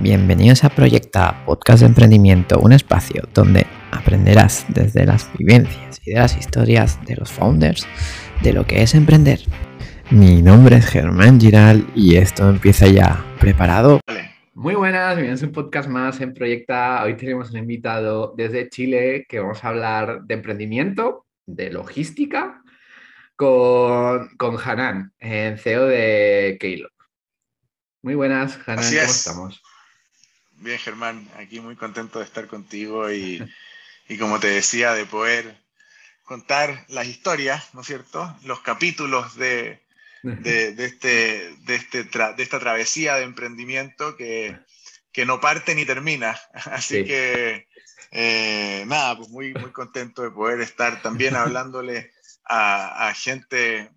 Bienvenidos a Proyecta, podcast de emprendimiento, un espacio donde aprenderás desde las vivencias y de las historias de los founders de lo que es emprender. Mi nombre es Germán Giral y esto empieza ya. ¿Preparado? Muy buenas, bienvenidos a un podcast más en Proyecta. Hoy tenemos un invitado desde Chile que vamos a hablar de emprendimiento, de logística, con, con Hanan, CEO de Keylog. Muy buenas, Hanan, ¿cómo estamos? Bien, Germán, aquí muy contento de estar contigo y, como te decía, de poder contar las historias, ¿no es cierto? Los capítulos de, este, de, este de esta travesía de emprendimiento que, no parte ni termina. Así que, eh, nada, pues muy, muy contento de poder estar también hablándole a, a gente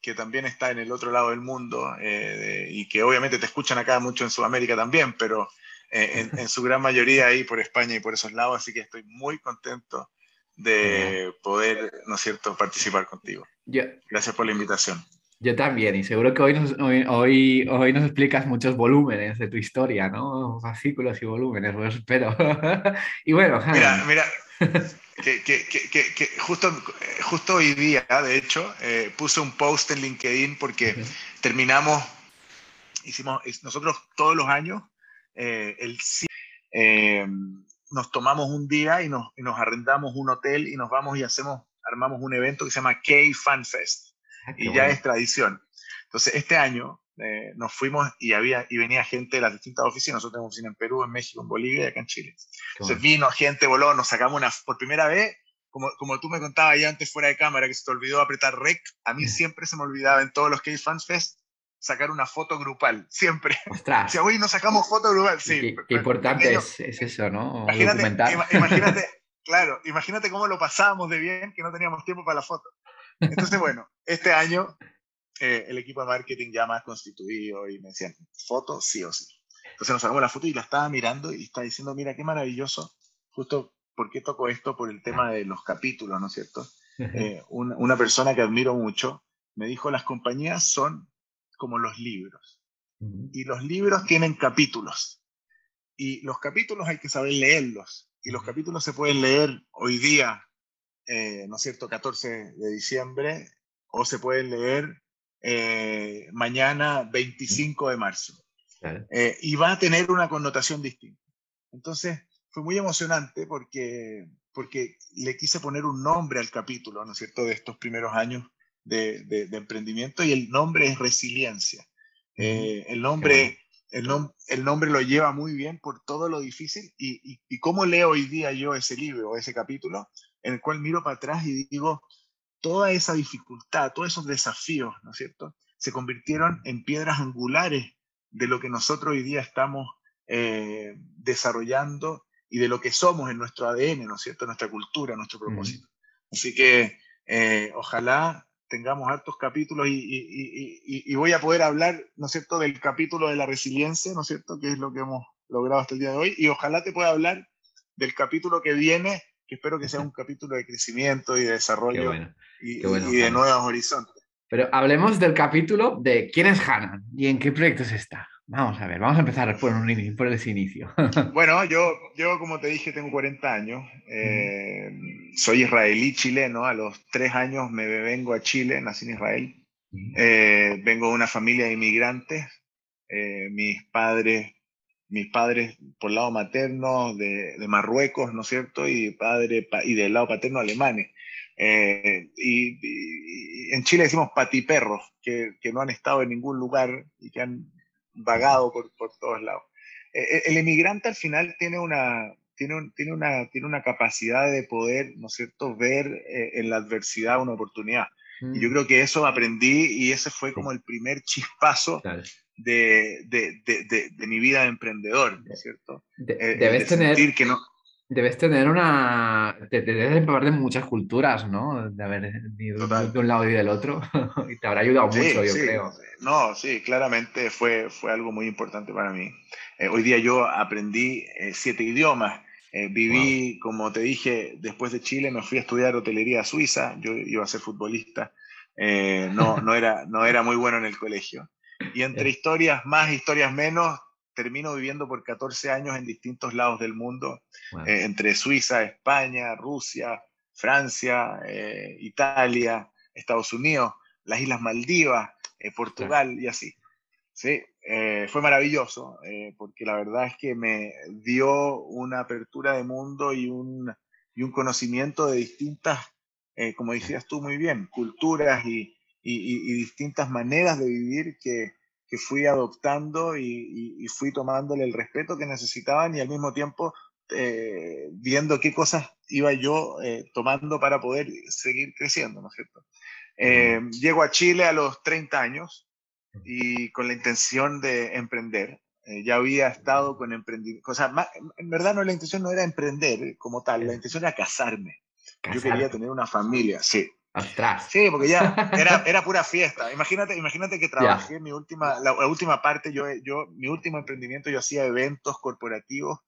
que también está en el otro lado del mundo eh, y que obviamente te escuchan acá mucho en Sudamérica también, pero eh, en, su gran mayoría ahí por España y por esos lados, así que estoy muy contento de poder, ¿no es cierto?, participar contigo. Gracias por la invitación. Yo también, y seguro que hoy nos, hoy, hoy, nos explicas muchos volúmenes de tu historia, ¿no? Fascículos y volúmenes, pues espero. y bueno, Mira, mira, que, que, que, que, justo, justo hoy día, de hecho, eh, puse un post en LinkedIn porque terminamos, hicimos, nosotros todos los años, eh, el, eh, nos tomamos un día y nos, y nos arrendamos un hotel y nos vamos y hacemos, armamos un evento que se llama K Fan Fest. Ah, y ya es tradición. Entonces, este año eh, nos fuimos y, había, y venía gente de las distintas oficinas. Nosotros tenemos oficina en Perú, en México, en Bolivia y acá en Chile. Entonces vino gente, voló, nos sacamos una, por primera vez, como, como tú me contabas ya antes fuera de cámara, que se te olvidó apretar rec, a mí siempre se me olvidaba en todos los Fans Fest sacar una foto grupal, siempre. Ostras. Si hoy nos sacamos foto grupal, sí. Qué, importante es, es, eso, ¿no? Imagínate, imagínate, claro, imagínate cómo lo pasábamos de bien que no teníamos tiempo para la foto. Entonces, bueno, este año eh, el equipo de marketing ya más constituido y me decían, foto sí o sí. Entonces nos sacamos la foto y la estaba mirando y estaba diciendo, mira, qué maravilloso, justo por qué toco esto, por el tema de los capítulos, ¿no es cierto? Eh, una, persona que admiro mucho me dijo, las compañías son como los libros. Y los libros tienen capítulos. Y los capítulos hay que saber leerlos. Y los capítulos se pueden leer hoy día, eh, ¿no es cierto?, 14 de diciembre, o se pueden leer eh, mañana 25 de marzo. Eh, y va a tener una connotación distinta. Entonces, fue muy emocionante porque, porque le quise poner un nombre al capítulo, ¿no es cierto?, de estos primeros años de, de, emprendimiento y el nombre es resiliencia. Eh, el, nombre, el, el, nombre lo lleva muy bien por todo lo difícil y, y, y cómo leo hoy día yo ese libro o ese capítulo en el cual miro para atrás y digo, toda esa dificultad, todos esos desafíos, ¿no es cierto?, se convirtieron en piedras angulares de lo que nosotros hoy día estamos eh, desarrollando y de lo que somos en nuestro ADN, ¿no es cierto?, nuestra cultura, nuestro propósito. Así que eh, ojalá tengamos hartos capítulos y, voy a poder hablar, ¿no es cierto?, del capítulo de la resiliencia, ¿no es cierto?, que es lo que hemos logrado hasta el día de hoy, y ojalá te pueda hablar del capítulo que viene que espero que sea un capítulo de crecimiento y de desarrollo y, de nuevos horizontes. Pero hablemos del capítulo de quién es Hanan y en qué proyectos está. Vamos a ver, vamos a empezar por, un, por ese inicio. bueno, yo, yo, como te dije, tengo 40 años. Eh, soy israelí chileno. A los tres años me vengo a Chile, nací en Israel. Eh, vengo de una familia de inmigrantes. Eh, mis padres mis padres por lado materno de, de, Marruecos, ¿no es cierto? Y, padre, y del lado paterno alemanes. Eh, y, en Chile decimos patiperros, que, que no han estado en ningún lugar y que han vagado por, por todos lados. Eh, eh, el emigrante al final tiene una, tiene, tiene, una, tiene una capacidad de poder, ¿no es cierto?, ver en la adversidad una oportunidad. Y yo mm. creo que eso aprendí y ese fue como el primer chispazo de, de, de, de, mi vida de emprendedor, ¿no es cierto? Eh, debes tener... Que no... Debes tener una. Te, debes empapar de muchas culturas, ¿no? De haber ido de un lado y del otro. y te habrá ayudado mucho, yo creo. No, sí, claramente fue, fue algo muy importante para mí. Eh, hoy día yo aprendí eh, siete idiomas. viví, como te dije, después de Chile me fui a estudiar hotelería a Suiza. Yo iba a ser futbolista. no, no, era, no era muy bueno en el colegio. Y entre historias más, historias menos, termino viviendo por 14 años en distintos lados del mundo, eh, entre Suiza, España, Rusia, Francia, eh, Italia, Estados Unidos, las Islas Maldivas, Portugal y así. Sí, fue maravilloso, porque la verdad es que me dio una apertura de mundo y un, y un conocimiento de distintas, como decías tú muy bien, culturas y, y, distintas maneras de vivir que, que fui adoptando y, fui tomándole el respeto que necesitaban y al mismo tiempo eh, viendo qué cosas iba yo eh, tomando para poder seguir creciendo, ¿no es cierto? Eh, llego a Chile a los 30 años y con la intención de emprender. ya había estado con emprendimiento, o sea, en verdad no, la intención no era emprender como tal, la intención era casarme. Yo quería tener una familia, sí. Atrás. Sí, porque ya era, era pura fiesta. Imagínate, imagínate que trabajé mi última, la, última parte, yo, yo, mi último emprendimiento, yo hacía eventos corporativos,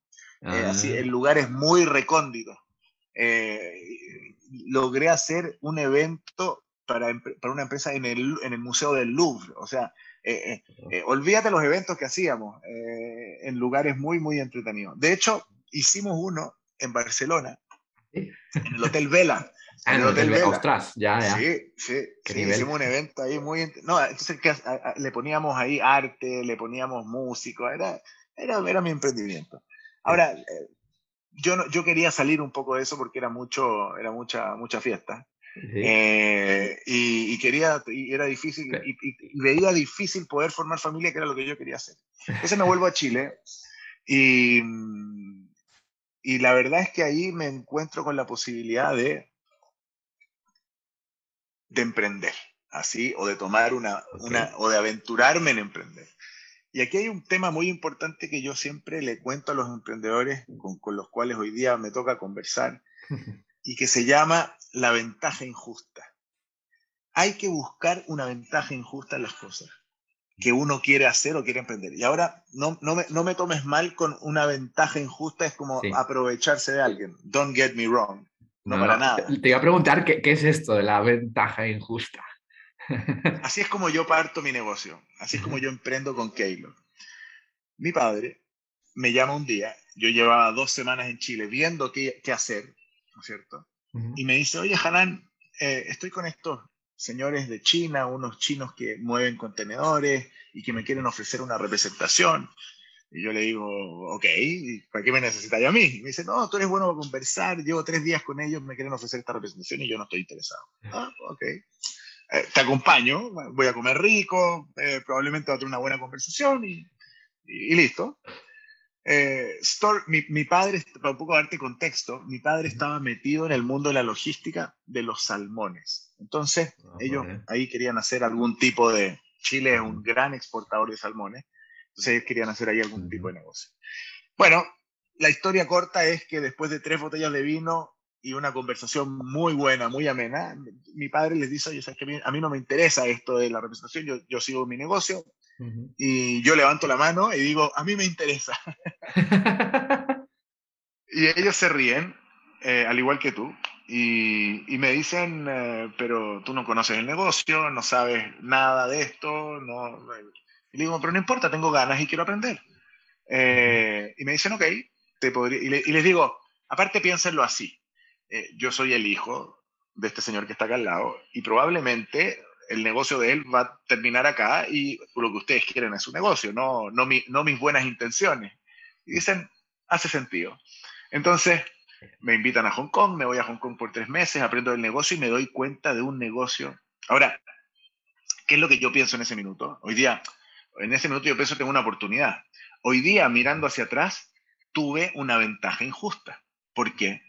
eh, así, ah. en lugares muy recónditos. Eh, logré hacer un evento para, para, una empresa en el, en el Museo del Louvre. O sea, eh, olvídate los eventos que hacíamos en lugares muy, muy entretenidos. De hecho, hicimos uno en Barcelona, en el Hotel Vela. Ah, en el Hotel Ostras, ya, ya. Sí, sí. hicimos un evento ahí muy... No, entonces le poníamos ahí arte, le poníamos músico, era, era, era mi emprendimiento. Ahora, eh, yo, no, yo quería salir un poco de eso porque era, mucho, era mucha, mucha fiesta. Eh, y, quería, y era difícil, y, veía difícil poder formar familia, que era lo que yo quería hacer. Entonces me vuelvo a Chile y, y la verdad es que ahí me encuentro con la posibilidad de de emprender, así, o de tomar una, una, o de aventurarme en emprender. Y aquí hay un tema muy importante que yo siempre le cuento a los emprendedores con, con los cuales hoy día me toca conversar, y que se llama la ventaja injusta. Hay que buscar una ventaja injusta en las cosas que uno quiere hacer o quiere emprender. Y ahora no, no, me, no me tomes mal con una ventaja injusta, es como aprovecharse de alguien. Don't get me wrong. No, para nada. Te iba a preguntar qué, qué es esto de la ventaja injusta. Así es como yo parto mi negocio, así es como yo emprendo con Keylor. Mi padre me llama un día, yo llevaba dos semanas en Chile viendo qué, qué hacer, ¿no es cierto? Y me dice, oye, Hanan, eh, estoy con estos señores de China, unos chinos que mueven contenedores y que me quieren ofrecer una representación. Y yo le digo, ok, ¿para qué me necesitáis a mí? Y me dice, no, tú eres bueno para conversar, llevo tres días con ellos, me quieren ofrecer esta representación y yo no estoy interesado. Ah, ok. Eh, te acompaño, voy a comer rico, eh, probablemente va a tener una buena conversación y, y, listo. Eh, store, mi, mi, padre, para un poco darte contexto, mi padre estaba metido en el mundo de la logística de los salmones. Entonces, ah, ellos ahí querían hacer algún tipo de... Chile es un gran exportador de salmones entonces ellos querían hacer ahí algún tipo de negocio. Bueno, la historia corta es que después de tres botellas de vino y una conversación muy buena, muy amena, mi padre les dice, oye, ¿sabes que a mí no me interesa esto de la representación, yo, yo sigo mi negocio, y yo levanto la mano y digo, a mí me interesa. y ellos se ríen, eh, al igual que tú, y, y me dicen, eh, pero tú no conoces el negocio, no sabes nada de esto, no, y le digo, pero no importa, tengo ganas y quiero aprender. Eh, y me dicen, ok, te podría... y, les digo, aparte piénsenlo así. Eh, yo soy el hijo de este señor que está acá al lado y probablemente el negocio de él va a terminar acá y lo que ustedes quieren es su negocio, no, no, no mis buenas intenciones. Y dicen, hace sentido. Entonces, me invitan a Hong Kong, me voy a Hong Kong por tres meses, aprendo el negocio y me doy cuenta de un negocio. Ahora, ¿qué es lo que yo pienso en ese minuto? Hoy día, en ese minuto yo pienso tengo una oportunidad. Hoy día, mirando hacia atrás, tuve una ventaja injusta. ¿Por qué?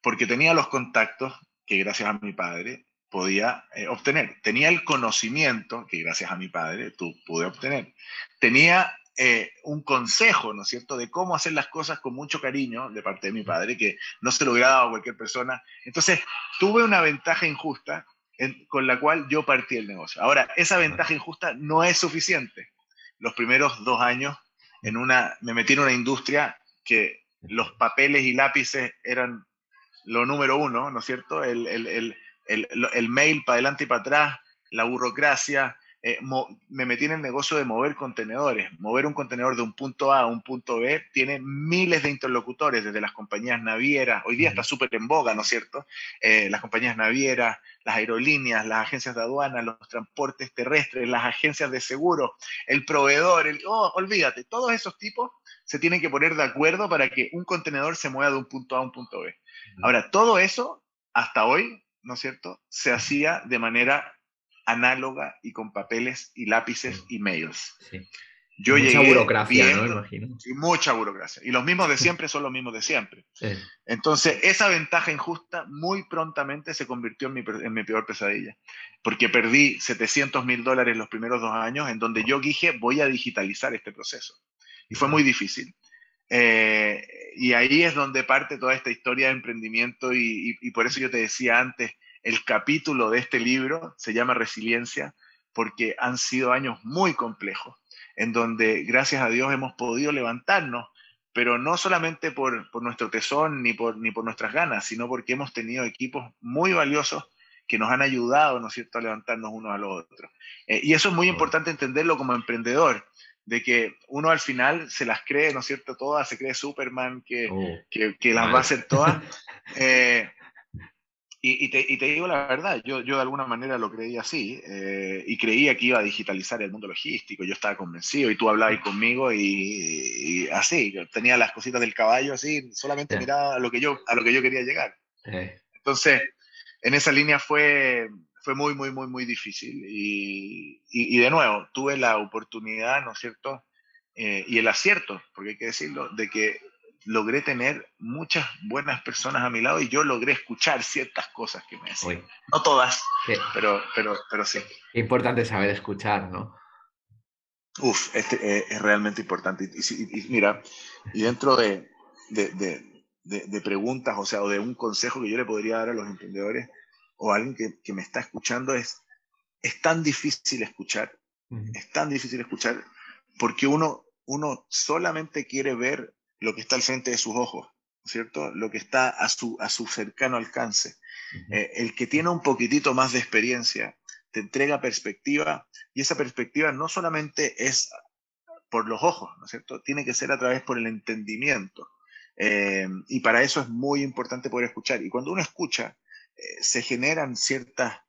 Porque tenía los contactos que gracias a mi padre podía eh, obtener. Tenía el conocimiento que gracias a mi padre tú pude obtener. Tenía eh, un consejo, ¿no es cierto?, de cómo hacer las cosas con mucho cariño de parte de mi padre, que no se lo hubiera dado a cualquier persona. Entonces, tuve una ventaja injusta con la cual yo partí el negocio. Ahora, esa ventaja injusta no es suficiente. Los primeros dos años en una, me metí en una industria que los papeles y lápices eran lo número uno, ¿no es cierto? El, el, el, el mail para adelante y para atrás, la burocracia, eh, me metí en el negocio de mover contenedores. Mover un contenedor de un punto A a un punto B tiene miles de interlocutores, desde las compañías navieras, hoy día está súper en boga, ¿no es cierto? Eh, las compañías navieras, las aerolíneas, las agencias de aduana, los transportes terrestres, las agencias de seguro, el proveedor, el, oh, olvídate, todos esos tipos se tienen que poner de acuerdo para que un contenedor se mueva de un punto A a un punto B. Ahora, todo eso, hasta hoy, ¿no es cierto?, se hacía de manera análoga y con papeles y lápices y mails. Yo mucha burocracia, ¿no? Imagino. Y mucha burocracia. Y los mismos de siempre son los mismos de siempre. Entonces, esa ventaja injusta muy prontamente se convirtió en mi, en mi peor pesadilla. Porque perdí 700 mil dólares los primeros dos años en donde yo dije, voy a digitalizar este proceso. Y fue muy difícil. Eh, y ahí es donde parte toda esta historia de emprendimiento y, y por eso yo te decía antes, el capítulo de este libro se llama Resiliencia porque han sido años muy complejos, en donde gracias a Dios hemos podido levantarnos, pero no solamente por, nuestro tesón ni por, ni por nuestras ganas, sino porque hemos tenido equipos muy valiosos que nos han ayudado, ¿no es cierto?, a levantarnos unos a los otros. Eh, y eso es muy importante entenderlo como emprendedor, de que uno al final se las cree, ¿no es cierto?, todas, se cree Superman, que, oh, que, las va a hacer todas. Eh, y, te, digo la verdad, yo, yo de alguna manera lo creía así eh, y creía que iba a digitalizar el mundo logístico, yo estaba convencido y tú hablabas conmigo y, así, tenía las cositas del caballo así, solamente miraba a lo, que yo, a lo que yo quería llegar. Entonces, en esa línea fue, fue muy, muy, muy, muy difícil y, y de nuevo, tuve la oportunidad, ¿no es cierto? Eh, y el acierto, porque hay que decirlo, de que logré tener muchas buenas personas a mi lado y yo logré escuchar ciertas cosas que me decían. No todas, pero, pero, pero sí. Importante saber escuchar, ¿no? Uf, este eh, es realmente importante. Y, mira, y dentro de, de, de, preguntas, o sea, o de un consejo que yo le podría dar a los emprendedores o a alguien que, que me está escuchando es, es tan difícil escuchar, es tan difícil escuchar porque uno, uno solamente quiere ver lo que está al frente de sus ojos, ¿cierto? Lo que está a su, a su cercano alcance. Eh, el que tiene un poquitito más de experiencia te entrega perspectiva y esa perspectiva no solamente es por los ojos, ¿no es cierto? Tiene que ser a través por el entendimiento. Eh, y para eso es muy importante poder escuchar. Y cuando uno escucha, eh, se generan ciertas,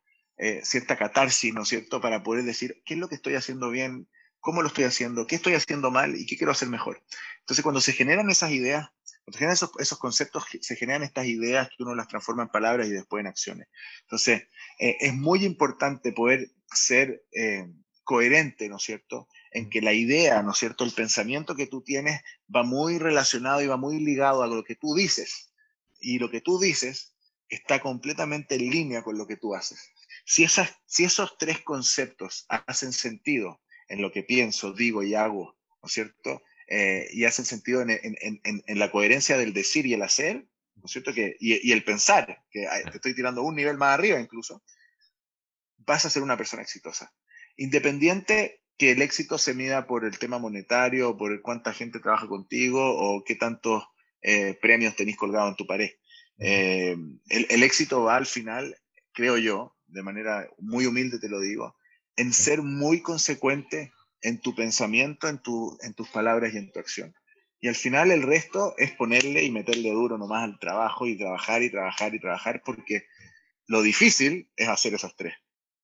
cierta catarsis, ¿no es cierto? Para poder decir, ¿qué es lo que estoy haciendo bien? cómo lo estoy haciendo, qué estoy haciendo mal y qué quiero hacer mejor. Entonces, cuando se generan esas ideas, cuando se generan esos, conceptos, se generan estas ideas que uno las transforma en palabras y después en acciones. Entonces, eh, es muy importante poder ser eh, coherente, ¿no es cierto? En que la idea, ¿no es cierto? El pensamiento que tú tienes va muy relacionado y va muy ligado a lo que tú dices. Y lo que tú dices está completamente en línea con lo que tú haces. Si, esas, si esos tres conceptos hacen sentido en lo que pienso, digo y hago, ¿no es cierto? Eh, y hacen sentido en, en, en, en, la coherencia del decir y el hacer, ¿no es cierto? Que, y, y, el pensar, que te estoy tirando un nivel más arriba incluso, vas a ser una persona exitosa. Independiente que el éxito se mida por el tema monetario, por cuánta gente trabaja contigo o qué tantos eh, premios tenéis colgados en tu pared. Eh, el, el éxito va al final, creo yo, de manera muy humilde te lo digo, en ser muy consecuente en tu pensamiento, en, tu, en tus palabras y en tu acción. Y al final el resto es ponerle y meterle duro nomás al trabajo y trabajar y trabajar y trabajar, porque lo difícil es hacer esos tres.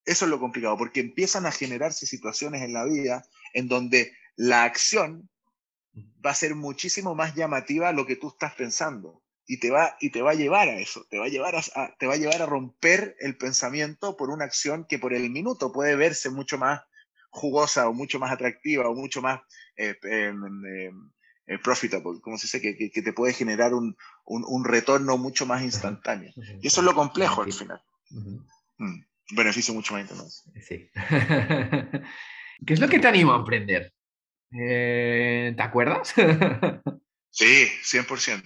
Eso es lo complicado, porque empiezan a generarse situaciones en la vida en donde la acción va a ser muchísimo más llamativa a lo que tú estás pensando y te va, y te va a llevar a eso, te va a llevar a, te va a llevar a romper el pensamiento por una acción que por el minuto puede verse mucho más jugosa o mucho más atractiva o mucho más eh, em, em, eh, profitable, como se dice, que, que, te puede generar un, un, un, retorno mucho más instantáneo. Y eso es lo complejo al final. Mm, beneficio mucho más intenso. Sí. ¿Qué es lo que te anima a emprender? Eh, ¿Te acuerdas? sí, 100%.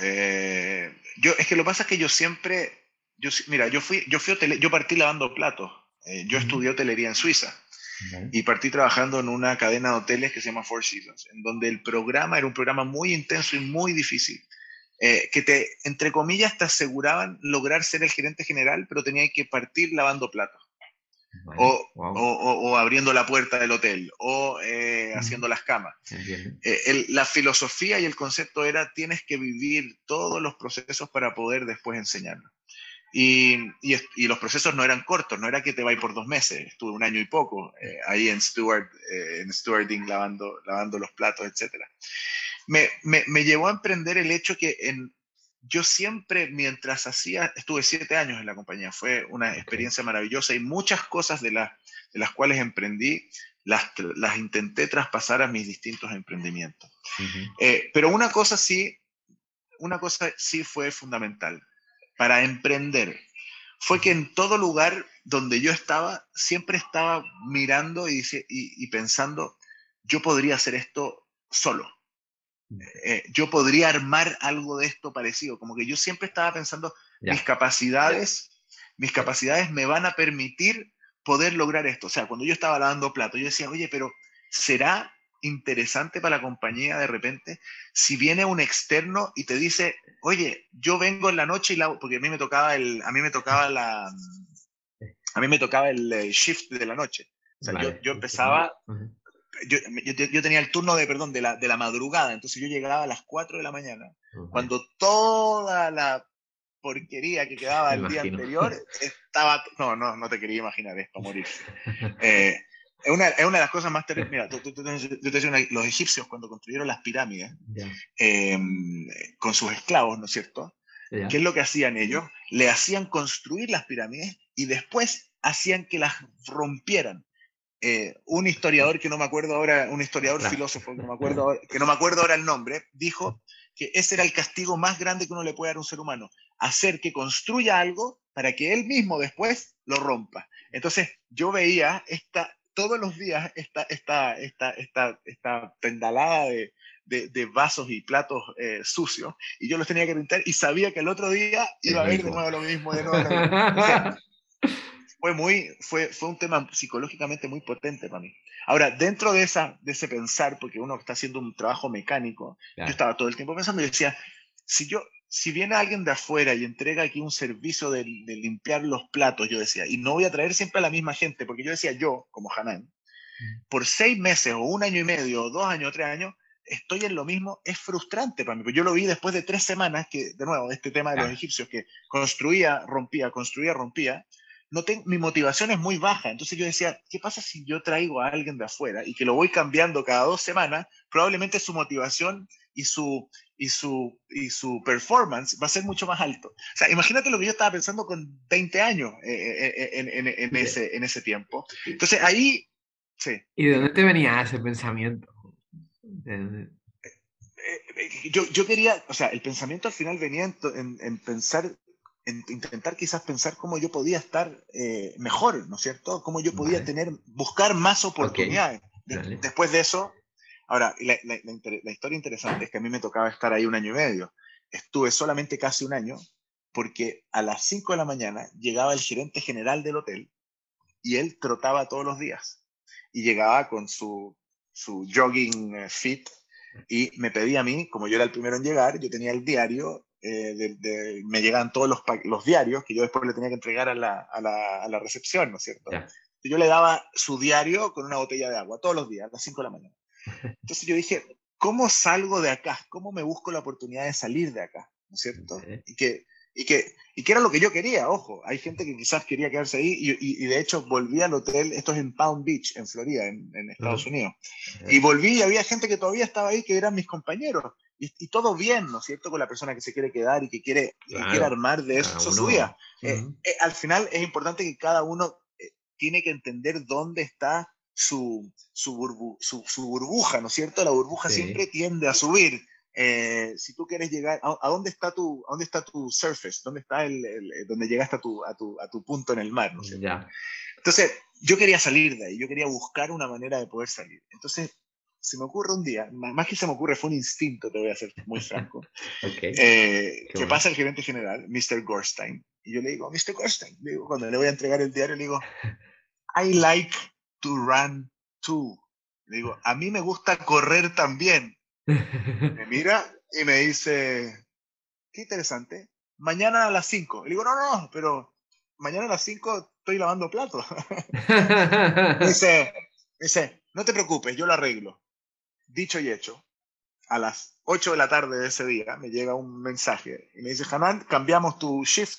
Eh, yo, es que lo que pasa es que yo siempre, yo, mira, yo fui, yo fui yo partí lavando platos. Eh, yo estudié hotelería en Suiza y partí trabajando en una cadena de hoteles que se llama Four Seasons, en donde el programa era un programa muy intenso y muy difícil. Eh, que te, entre comillas, te aseguraban lograr ser el gerente general, pero tenías que partir lavando platos. o, o, abriendo la puerta del hotel, o eh, haciendo las camas. Eh, la filosofía y el concepto era tienes que vivir todos los procesos para poder después enseñarlo. Y, y, los procesos no eran cortos, no era que te vayas por dos meses, estuve un año y poco eh, ahí en Steward, en Stewarding lavando, lavando los platos, etc. Me, me, me, llevó a emprender el hecho que en, yo siempre, mientras hacía, estuve siete años en la compañía, fue una experiencia maravillosa y muchas cosas de, de las cuales emprendí, las, las, intenté traspasar a mis distintos emprendimientos. Eh, pero una cosa sí, una cosa sí fue fundamental para emprender, fue que en todo lugar donde yo estaba, siempre estaba mirando y, y pensando, yo podría hacer esto solo eh, yo podría armar algo de esto parecido. Como que yo siempre estaba pensando, mis capacidades, mis capacidades me van a permitir poder lograr esto. O sea, cuando yo estaba lavando platos, yo decía, oye, pero ¿será interesante para la compañía de repente si viene un externo y te dice, oye, yo vengo en la noche y la... Porque a mí me tocaba el... A mí me tocaba la... A mí me tocaba el shift de la noche. O sea, yo, yo, empezaba, yo, yo, tenía el turno de, perdón, de la, de la madrugada, entonces yo llegaba a las 4 de la mañana, cuando toda la porquería que quedaba el día anterior estaba... No, no, no te quería imaginar esto, morir. Eh, es, una, es una de las cosas más terribles. Mira, yo te decía, los egipcios cuando construyeron las pirámides em, con sus esclavos, ¿no es cierto? ¿Qué es lo que hacían ellos? Le hacían construir las pirámides y después hacían que las rompieran eh, un historiador que no me acuerdo ahora, un historiador filósofo que no, me acuerdo, que no me acuerdo ahora el nombre, dijo que ese era el castigo más grande que uno le puede dar a un ser humano, hacer que construya algo para que él mismo después lo rompa. Entonces yo veía esta, todos los días esta, esta, esta, esta, esta pendalada de, de, vasos y platos eh, sucios y yo los tenía que pintar y sabía que el otro día iba a ver de nuevo lo mismo, de nuevo fue, muy, fue, fue un tema psicológicamente muy potente para mí. Ahora, dentro de, esa, de ese pensar, porque uno está haciendo un trabajo mecánico, yo estaba todo el tiempo pensando y decía, si yo, si viene alguien de afuera y entrega aquí un servicio de, de, limpiar los platos, yo decía, y no voy a traer siempre a la misma gente, porque yo decía, yo, como Hanan, mm. por seis meses o un año y medio, o dos años o tres años, estoy en lo mismo, es frustrante para mí. Yo lo vi después de tres semanas, que, de nuevo, este tema de los egipcios, que construía, rompía, construía, rompía, no tengo, mi motivación es muy baja. Entonces yo decía, ¿qué pasa si yo traigo a alguien de afuera y que lo voy cambiando cada dos semanas? Probablemente su motivación y su, y su, y su performance va a ser mucho más alto. O sea, imagínate lo que yo estaba pensando con 20 años eh, eh, eh, en, en, en, ese, en ese tiempo. Entonces ahí, sí. ¿Y de dónde te venía ese pensamiento? Yo, yo quería, o sea, el pensamiento al final venía en, en pensar intentar quizás pensar cómo yo podía estar eh, mejor, ¿no es cierto? Cómo yo podía tener, buscar más oportunidades. después de eso, ahora, la, historia interesante es que a mí me tocaba estar ahí un año y medio. Estuve solamente casi un año porque a las 5 de la mañana llegaba el gerente general del hotel y él trotaba todos los días y llegaba con su, su jogging eh, fit y me pedía a mí, como yo era el primero en llegar, yo tenía el diario eh, me llegaban todos los, los, diarios que yo después le tenía que entregar a la, a la, a la recepción, ¿no es cierto? Yo le daba su diario con una botella de agua todos los días, a las 5 de la mañana. Entonces yo dije, ¿cómo salgo de acá? ¿Cómo me busco la oportunidad de salir de acá? ¿No es cierto? Y, que, y, que, y que era lo que yo quería, ojo. Hay gente que quizás quería quedarse ahí y, y, de hecho volví al hotel, esto es en Palm Beach, en Florida, en, en Estados Unidos. Y volví y había gente que todavía estaba ahí, que eran mis compañeros y, todo bien, ¿no es cierto?, con la persona que se quiere quedar y que quiere, quiere armar de eso su vida. Eh, eh, al final es importante que cada uno eh, tiene que entender dónde está su, su, su, burbuja, ¿no es cierto? La burbuja siempre tiende a subir. si tú quieres llegar, a, dónde está tu, a dónde está tu surface? ¿Dónde está el, donde llegaste a tu, a tu, a tu punto en el mar? ¿no es cierto? Entonces, yo quería salir de ahí, yo quería buscar una manera de poder salir. Entonces, se me ocurre un día, más que se me ocurre, fue un instinto, te voy a ser muy franco, eh, que pasa el gerente general, Mr. Gorstein, y yo le digo, Mr. Gorstein, digo, cuando le voy a entregar el diario, le digo, I like to run too. Le digo, a mí me gusta correr también. Me mira y me dice, qué interesante, mañana a las 5. Le digo, no, no, pero mañana a las 5 estoy lavando platos. dice, dice, no te preocupes, yo lo arreglo. Dicho y hecho, a las 8 de la tarde de ese día me llega un mensaje y me dice, Hanan, cambiamos tu shift,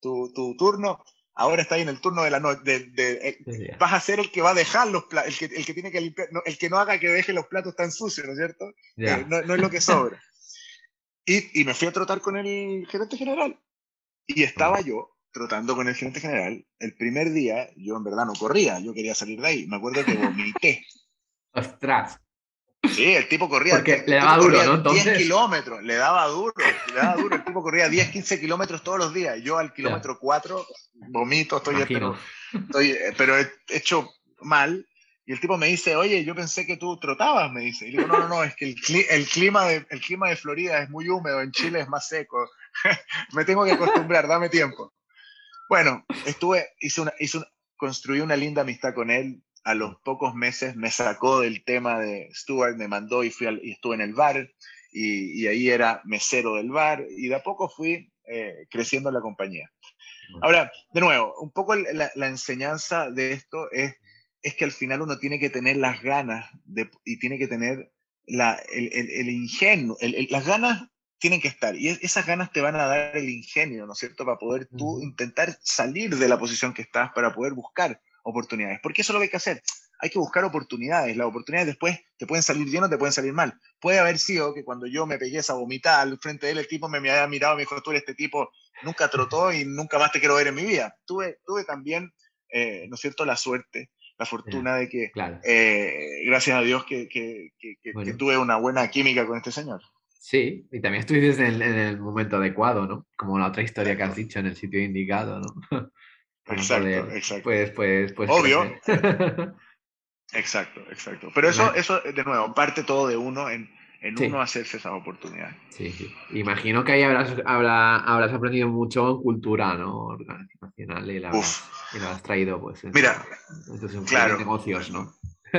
tu, tu turno, ahora está ahí en el turno de la noche, eh, vas a ser el que va a dejar los platos, el que, el que tiene que limpiar, no, el que no haga que deje los platos tan sucios, ¿no es cierto? Eh, no, no, es lo que sobra. y, y, me fui a trotar con el gerente general. Y estaba yo trotando con el gerente general. El primer día yo en verdad no corría, yo quería salir de ahí. Me acuerdo que vomité. ¡Ostras! Sí, el tipo corría. Porque le daba duro, ¿no? Entonces... 10 kilómetros, le daba duro, le daba duro. El tipo corría 10, 15 kilómetros todos los días. Yo al kilómetro 4 vomito, estoy, pero, estoy pero hecho mal. Y el tipo me dice, oye, yo pensé que tú trotabas, me dice. Y le digo, no, no, no, es que el, el, clima de, el clima de Florida es muy húmedo, en Chile es más seco. me tengo que acostumbrar, dame tiempo. Bueno, estuve, hice una, hice construí una linda amistad con él, a los pocos meses me sacó del tema de Stuart, me mandó y, fui y estuve en el bar y, ahí era mesero del bar y de a poco fui eh, creciendo la compañía. Ahora, de nuevo, un poco la, enseñanza de esto es, es que al final uno tiene que tener las ganas de, y tiene que tener la, el, el, ingenio, las ganas tienen que estar. Y esas ganas te van a dar el ingenio, ¿no es cierto? Para poder tú intentar salir de la posición que estás, para poder buscar oportunidades. Porque eso es lo que hay que hacer. Hay que buscar oportunidades. Las oportunidades después te pueden salir bien o te pueden salir mal. Puede haber sido que cuando yo me pegué esa vomitar al frente de él, el tipo me, me había mirado y me dijo, tú eres este tipo, nunca trotó y nunca más te quiero ver en mi vida. Tuve, tuve también, eh, ¿no es cierto?, la suerte, la fortuna de que, eh, gracias a Dios, que, que, que, tuve una buena química con este señor. Sí, y también estuviste en, en, el momento adecuado, ¿no? Como la otra historia que has dicho, en el sitio indicado, ¿no? exacto, exacto. Pues, pues, pues. Obvio. exacto, exacto. Pero eso, eso, de nuevo, parte todo de uno en, en uno hacerse esas oportunidades. Sí, sí. Imagino que ahí habrás, habrá, habrás aprendido mucho en cultura, ¿no? Organizacional y la, y lo has traído, pues. Mira, entonces, claro. negocios, ¿no?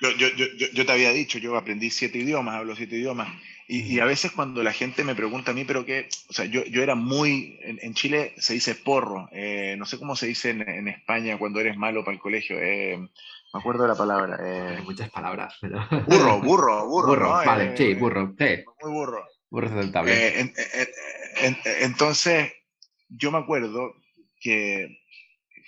yo, yo, yo, yo, te había dicho, yo aprendí siete idiomas, hablo siete idiomas, y, a veces cuando la gente me pregunta a mí, pero qué, o sea, yo, yo era muy, en, Chile se dice porro, eh, no sé cómo se dice en, España cuando eres malo para el colegio, eh, me acuerdo de la palabra. Eh, Hay muchas palabras, pero... Burro, burro, burro. Burro, vale, sí, burro, sí. Muy burro. Burro aceptable. entonces, yo me acuerdo que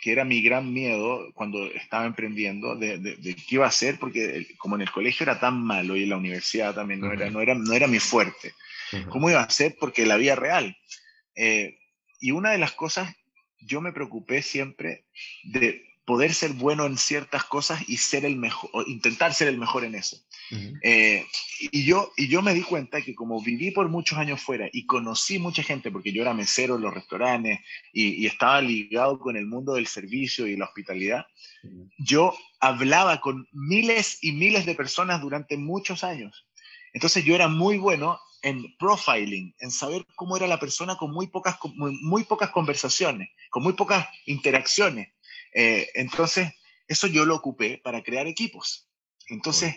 que era mi gran miedo cuando estaba emprendiendo, de, de, qué iba a hacer, porque como en el colegio era tan malo y en la universidad también no, era, no, era, no era mi fuerte, ¿cómo iba a ser? Porque la vida real. Eh, y una de las cosas, yo me preocupé siempre de poder ser bueno en ciertas cosas y ser el mejor, o intentar ser el mejor en eso. Eh, y, yo, y yo me di cuenta que como viví por muchos años fuera y conocí mucha gente, porque yo era mesero en los restaurantes y, estaba ligado con el mundo del servicio y la hospitalidad, yo hablaba con miles y miles de personas durante muchos años. Entonces yo era muy bueno en profiling, en saber cómo era la persona con muy pocas, muy, muy pocas conversaciones, con muy pocas interacciones. Eh, entonces, eso yo lo ocupé para crear equipos. Entonces,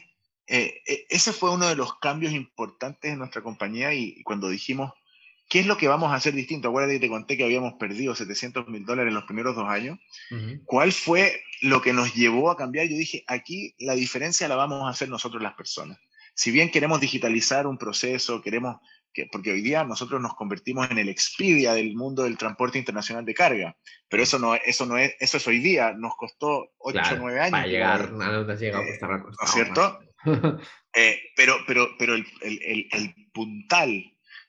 eh, e, ese fue uno de los cambios importantes en nuestra compañía y, cuando dijimos, ¿qué es lo que vamos a hacer distinto? Acuérdate que te conté que habíamos perdido 700 mil dólares en los primeros dos años. ¿Cuál fue lo que nos llevó a cambiar? Yo dije, aquí la diferencia la vamos a hacer nosotros las personas. Si bien queremos digitalizar un proceso, queremos porque hoy día nosotros nos convertimos en el Expedia del mundo del transporte internacional de carga, pero eso no, eso no es, eso es hoy día, nos costó 8 o 9 años. Para llegar, a donde has llegado, pues, ¿No es cierto? eh, pero pero, pero el, el, el, puntal,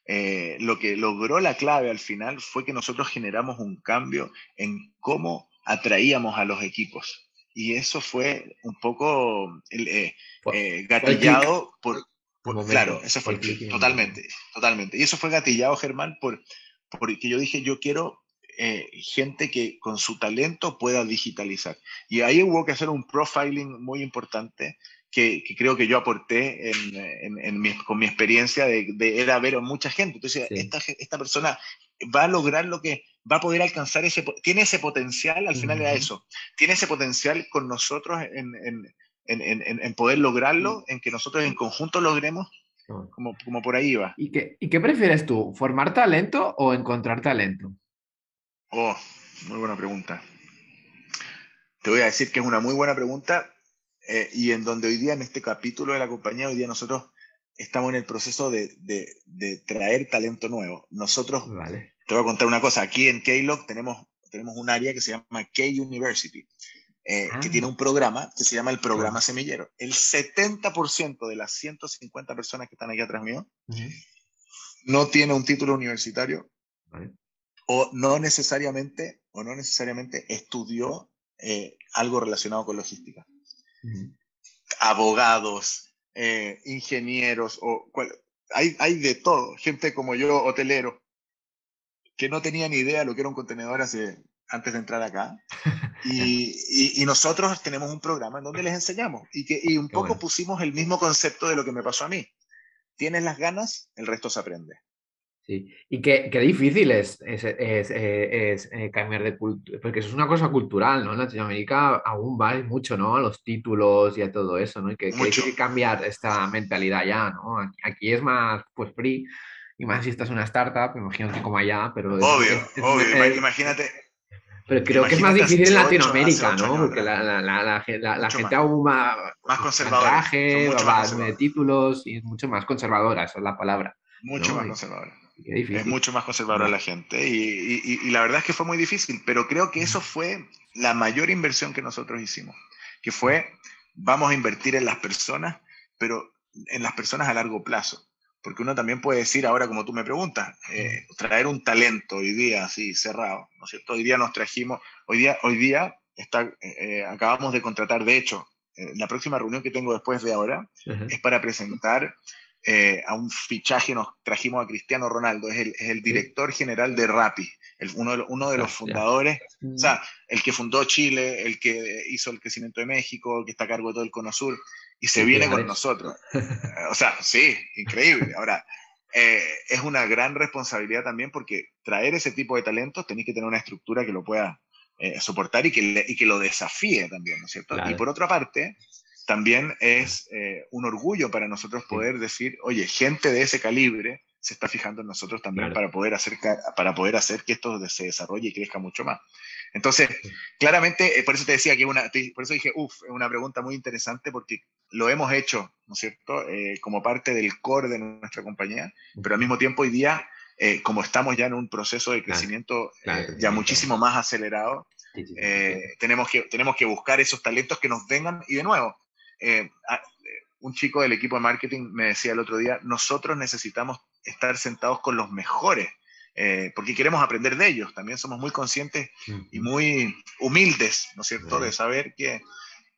eh, lo que logró la clave al final fue que nosotros generamos un cambio en cómo atraíamos a los equipos. Y eso fue un poco eh, eh, gatillado por, claro, eso fue totalmente, totalmente. Y eso fue gatillado, Germán, por, porque yo dije, yo quiero eh, gente que con su talento pueda digitalizar. Y ahí hubo que hacer un profiling muy importante que, creo que yo aporté en, con mi experiencia de, de, era ver a mucha gente. Entonces, esta, esta persona va a lograr lo que va a poder alcanzar ese, tiene ese potencial, al final era eso, tiene ese potencial con nosotros en, en, poder lograrlo, en que nosotros en conjunto logremos, como, como por ahí va. ¿Y qué, ¿Y qué prefieres tú? ¿Formar talento o encontrar talento? Oh, muy buena pregunta. te voy a decir que es una muy buena pregunta eh, y en donde hoy día, en este capítulo de la compañía, hoy día nosotros estamos en el proceso de, de, traer talento nuevo. Nosotros, te voy a contar una cosa, aquí en K-Log tenemos, tenemos un área que se llama K-University, eh, que ah. tiene un programa que se llama el programa semillero. El 70% de las 150 personas que están aquí atrás mío no tiene un título universitario o no necesariamente o no necesariamente estudió eh, algo relacionado con logística. Abogados, eh, ingenieros, o hay, hay de todo, gente como yo, hotelero, que no tenía ni idea lo que era un contenedor hace, antes de entrar acá. Y, y, nosotros tenemos un programa en donde les enseñamos y, que, y un poco pusimos el mismo concepto de lo que me pasó a mí. Tienes las ganas, el resto se aprende. Sí, y qué, qué difícil es, es, es, es eh, cambiar de cultura, porque eso es una cosa cultural, ¿no? En Latinoamérica aún va mucho, ¿no? A los títulos y a todo eso, ¿no? Y que, hay que cambiar esta mentalidad ya, ¿no? Aquí, es más, pues, free, y más si estás en una startup, que como allá, pero... Obvio, obvio, imagínate, pero creo que es más difícil en Latinoamérica, ¿no? Porque la, la, la, la gente aún más, más conservadora. de títulos y es mucho más conservadora, esa es la palabra. Mucho más conservadora. Es mucho más conservadora la gente y, y, la verdad es que fue muy difícil, pero creo que eso fue la mayor inversión que nosotros hicimos, que fue vamos a invertir en las personas, pero en las personas a largo plazo. Porque uno también puede decir ahora, como tú me preguntas, eh, traer un talento hoy día así cerrado, ¿no es cierto? Hoy día nos trajimos, hoy día, hoy día está, eh, eh, acabamos de contratar, de hecho, la próxima reunión que tengo después de ahora es para presentar eh, a un fichaje, nos trajimos a Cristiano Ronaldo, es el, es el director general de Rappi, el, uno, de, uno de los fundadores, o sea, el que fundó Chile, el que hizo el crecimiento de México, el que está a cargo de todo el Cono Sur, y se viene con nosotros. o sea, sí, increíble. Ahora, eh, es una gran responsabilidad también porque traer ese tipo de talentos tenéis que tener una estructura que lo pueda eh, soportar y que, y que lo desafíe también, ¿no es cierto? Y por otra parte, también es eh, un orgullo para nosotros poder decir, oye, gente de ese calibre se está fijando en nosotros también para, poder hacer, para poder hacer que esto se desarrolle y crezca mucho más. Entonces, claramente, eh, por eso te decía que una, por eso dije, uff, es una pregunta muy interesante porque lo hemos hecho, ¿no es cierto?, eh, como parte del core de nuestra compañía, pero al mismo tiempo hoy día, como estamos ya en un proceso de crecimiento ya muchísimo más acelerado, tenemos, que, tenemos que buscar esos talentos que nos vengan y de nuevo, eh, un chico del equipo de marketing me decía el otro día, nosotros necesitamos estar sentados con los mejores, eh, porque queremos aprender de ellos. También somos muy conscientes y muy humildes, ¿no es cierto?, de saber que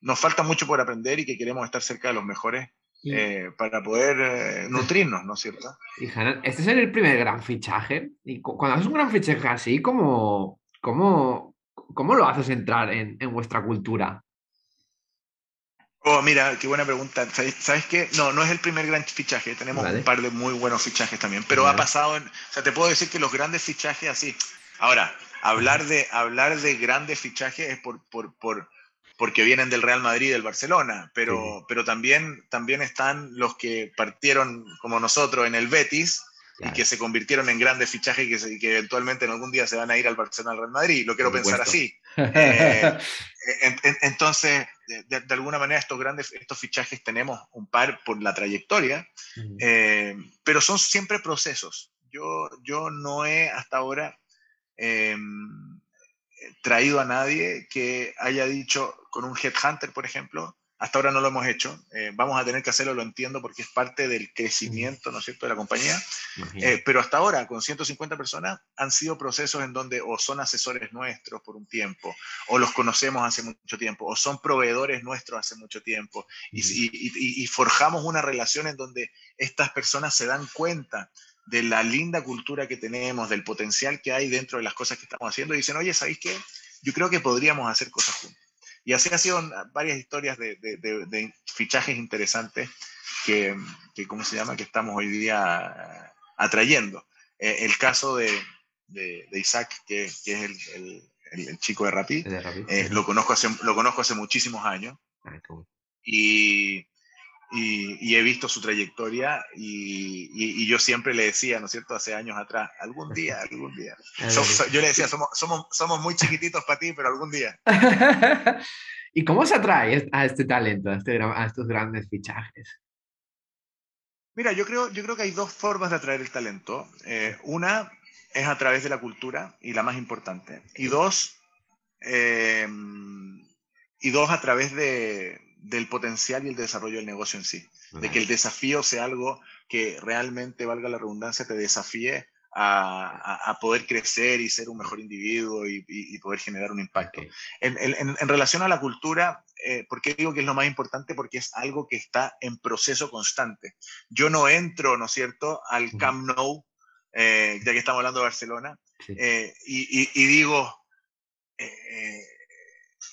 nos falta mucho por aprender y que queremos estar cerca de los mejores eh, para poder nutrirnos, ¿no es cierto? Y este es el primer gran fichaje. Y cuando haces un gran fichaje así, ¿cómo, cómo, cómo lo haces entrar en, en vuestra cultura? Oh, mira, qué buena pregunta. ¿Sabes qué? No, no es el primer gran fichaje. Tenemos un par de muy buenos fichajes también. Pero ha pasado en. O sea, te puedo decir que los grandes fichajes así. Ahora, hablar de, hablar de grandes fichajes es por, por, por porque vienen del Real Madrid y del Barcelona. Pero, pero también, también están los que partieron como nosotros en el Betis. Y que se convirtieron en grandes fichajes y que, que, eventualmente en algún día se van a ir al Barcelona al Real Madrid. Lo quiero pensar así. Eh, entonces, de, alguna manera estos grandes, estos fichajes tenemos un par por la trayectoria, eh, pero son siempre procesos. Yo, yo no he hasta ahora em, traído a nadie que haya dicho con un headhunter, por ejemplo, hasta ahora no lo hemos hecho. Eh, vamos a tener que hacerlo, lo entiendo, porque es parte del crecimiento, ¿no es cierto?, de la compañía. Eh, pero hasta ahora, con 150 personas, han sido procesos en donde o son asesores nuestros por un tiempo, o los conocemos hace mucho tiempo, o son proveedores nuestros hace mucho tiempo. y, forjamos una relación en donde estas personas se dan cuenta de la linda cultura que tenemos, del potencial que hay dentro de las cosas que estamos haciendo, y dicen, oye, ¿sabéis qué? Yo creo que podríamos hacer cosas juntos. Y así han sido varias historias de, de, fichajes interesantes que, que, ¿cómo se llama?, que estamos hoy día atrayendo. Eh, el caso de, Isaac, que, que es el, el, chico de Rapid, eh, lo, conozco hace, lo conozco hace muchísimos años. Ah, y, y, he visto su trayectoria y, yo siempre le decía, ¿no es cierto?, hace años atrás, algún día, algún día. yo le decía, somos, somos, somos muy chiquititos para ti, pero algún día. ¿Y cómo se atrae a este talento, a, este, a estos grandes fichajes? Mira, yo creo, yo creo que hay dos formas de atraer el talento. Eh, una es a través de la cultura y la más importante. Y dos, eh, y dos a través de, del potencial y el desarrollo del negocio en sí. De que el desafío sea algo que realmente, valga la redundancia, te desafíe a, poder crecer y ser un mejor individuo y, poder generar un impacto. En, relación a la cultura, eh, ¿por qué digo que es lo más importante? Porque es algo que está en proceso constante. Yo no entro, ¿no es cierto?, al Camp Nou, eh, ya que estamos hablando de Barcelona, eh, y, digo,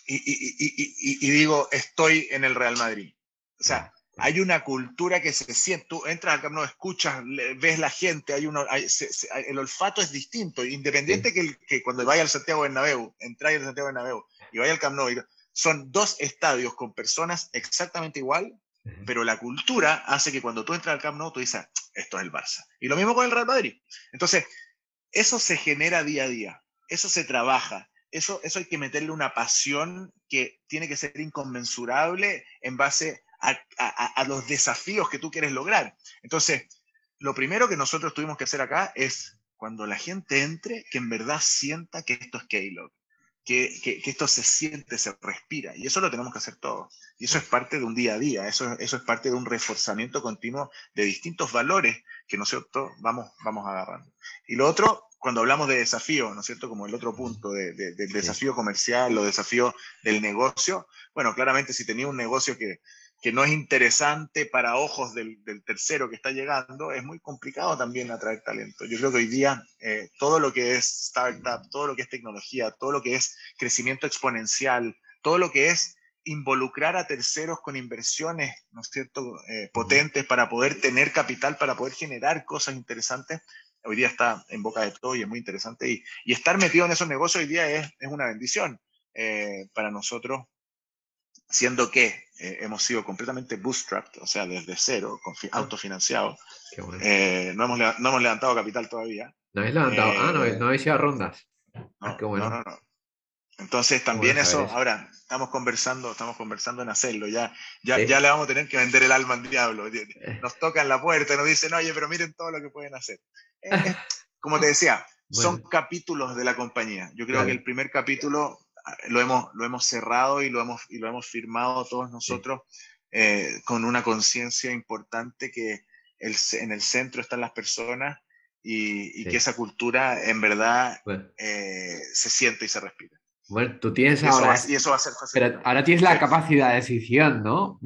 y, digo, estoy en el Real Madrid. O sea, hay una cultura que se siente, tú entras al Camp Nou, escuchas, ves la gente, hay uno, el olfato es distinto, independiente que, que, cuando vaya al Santiago Bernabéu, entráis al Santiago Bernabéu y vaya al Camp Nou, son dos estadios con personas exactamente igual, pero la cultura hace que cuando tú entras al Camp Nou, tú dices, esto es el Barça. Y lo mismo con el Real Madrid. Entonces, eso se genera día a día, eso se trabaja, eso, eso hay que meterle una pasión que tiene que ser inconmensurable en base a, los desafíos que tú quieres lograr. Entonces, lo primero que nosotros tuvimos que hacer acá es, cuando la gente entre, que en verdad sienta que esto es Keylog, que, que, esto se siente, se respira. Y eso lo tenemos que hacer todos. Y eso es parte de un día a día, eso, eso es parte de un reforzamiento continuo de distintos valores que nosotros vamos, vamos agarrando. Y lo otro, cuando hablamos de desafío, ¿no es cierto? Como el otro punto de, del desafío comercial o desafío del negocio, bueno, claramente si tenía un negocio que, que no es interesante para ojos del, del, tercero que está llegando, es muy complicado también atraer talento. Yo creo que hoy día eh, todo lo que es startup, todo lo que es tecnología, todo lo que es crecimiento exponencial, todo lo que es involucrar a terceros con inversiones, ¿no es cierto?, eh, potentes para poder tener capital, para poder generar cosas interesantes, hoy día está en boca de todo y es muy interesante. Y, y estar metido en esos negocios hoy día es, es una bendición eh, para nosotros siendo que eh, hemos sido completamente bootstrapped, o sea, desde cero, ah. autofinanciado. Eh, no, hemos, no hemos levantado capital todavía. No habéis levantado, ah, no, no habéis ido a rondas. Ah, no, no, no, Entonces también eso, ahora estamos conversando, estamos conversando en hacerlo, ya, ya, ya le vamos a tener que vender el alma al diablo. Nos tocan la puerta, nos dicen, oye, pero miren todo lo que pueden hacer. Como te decía, son capítulos de la compañía. Yo creo que el primer capítulo lo hemos, lo hemos cerrado y lo hemos, y lo hemos firmado todos nosotros eh, con una conciencia importante que el, en el centro están las personas y, que esa cultura en verdad eh, se siente y se respira. Bueno, tú tienes ahora. y eso va a ser fácil. Pero ahora tienes la capacidad de decisión, ¿no?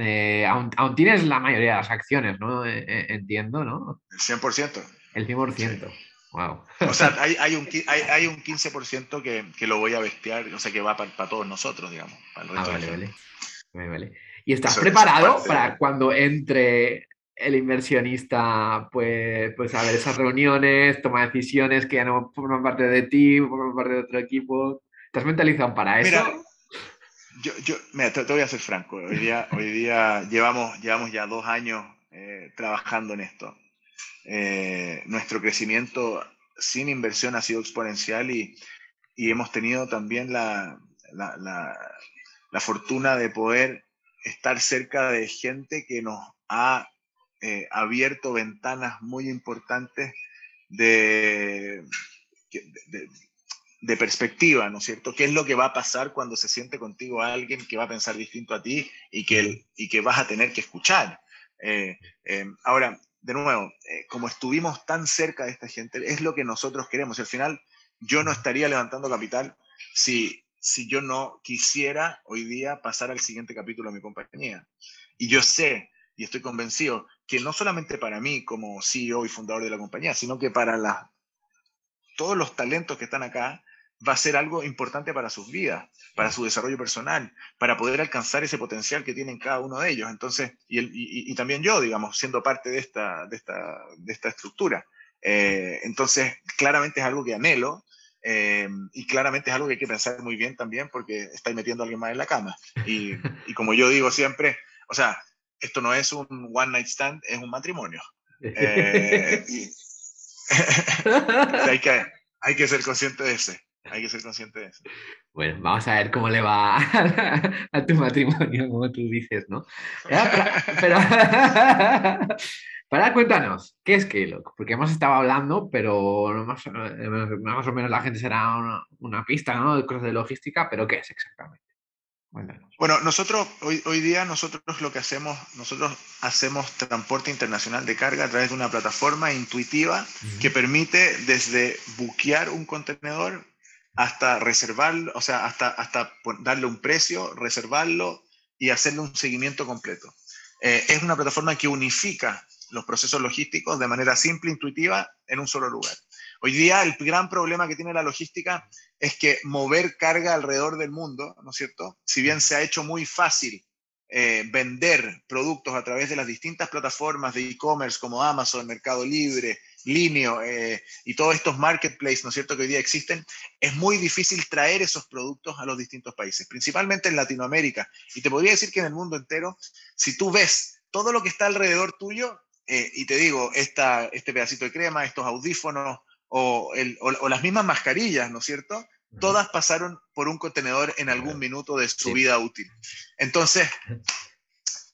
aún, aún, tienes la mayoría de las acciones, ¿no? Eh, entiendo, ¿no? El 100%. El 100%. Wow. O sea, hay, hay, un, hay, hay un 15% que, que, lo voy a bestear, o sea, que va para, todos nosotros, digamos. ah, vale, vale. vale. ¿Y estás preparado para cuando entre el inversionista, pues, pues a ver esas reuniones, toma decisiones que ya no forman parte de ti, forman parte de otro equipo? ¿Estás mentalizado para eso? Mira, yo, yo mira, te, voy a ser franco. Hoy día, hoy día llevamos, llevamos ya dos años eh, trabajando en esto. Eh, nuestro crecimiento sin inversión ha sido exponencial y, y hemos tenido también la, la, la, fortuna de poder estar cerca de gente que nos ha eh, abierto ventanas muy importantes de, de, perspectiva, ¿no es cierto? ¿Qué es lo que va a pasar cuando se siente contigo alguien que va a pensar distinto a ti y que, y que vas a tener que escuchar? Eh, ahora, de nuevo, eh, como estuvimos tan cerca de esta gente, es lo que nosotros queremos. Y al final, yo no estaría levantando capital si, si yo no quisiera hoy día pasar al siguiente capítulo de mi compañía. Y yo sé y estoy convencido que no solamente para mí como CEO y fundador de la compañía, sino que para todos los talentos que están acá, va a ser algo importante para sus vidas, para su desarrollo personal, para poder alcanzar ese potencial que tienen cada uno de ellos. Entonces, y, también yo, digamos, siendo parte de esta, de esta, de esta estructura. Eh, entonces, claramente es algo que anhelo eh, y claramente es algo que hay que pensar muy bien también porque estáis metiendo a alguien más en la cama. Y, y como yo digo siempre, o sea, esto no es un one night stand, es un matrimonio. Eh, hay, que, hay que ser consciente de ese. Hay que ser consciente de eso. Bueno, vamos a ver cómo le va a, tu matrimonio, como tú dices, ¿no? Pero, para cuéntanos, ¿qué es Keylog? Porque hemos estado hablando, pero más, más o menos la gente será una, pista, ¿no? De cosas de logística, pero ¿qué es exactamente? Bueno, nosotros hoy, hoy día nosotros lo que hacemos, nosotros hacemos transporte internacional de carga a través de una plataforma intuitiva que permite desde buquear un contenedor hasta reservarlo, o sea, hasta, hasta darle un precio, reservarlo y hacerle un seguimiento completo. Eh, es una plataforma que unifica los procesos logísticos de manera simple, intuitiva, en un solo lugar. Hoy día el gran problema que tiene la logística es que mover carga alrededor del mundo, ¿no es cierto? Si bien se ha hecho muy fácil eh, vender productos a través de las distintas plataformas de e-commerce como Amazon, Mercado Libre, Linio eh, y todos estos marketplaces, ¿no es cierto?, que hoy día existen, es muy difícil traer esos productos a los distintos países, principalmente en Latinoamérica. Y te podría decir que en el mundo entero, si tú ves todo lo que está alrededor tuyo, eh, y te digo, esta, este pedacito de crema, estos audífonos o, las mismas mascarillas, ¿no es cierto? Todas pasaron por un contenedor en algún minuto de su vida útil. Entonces,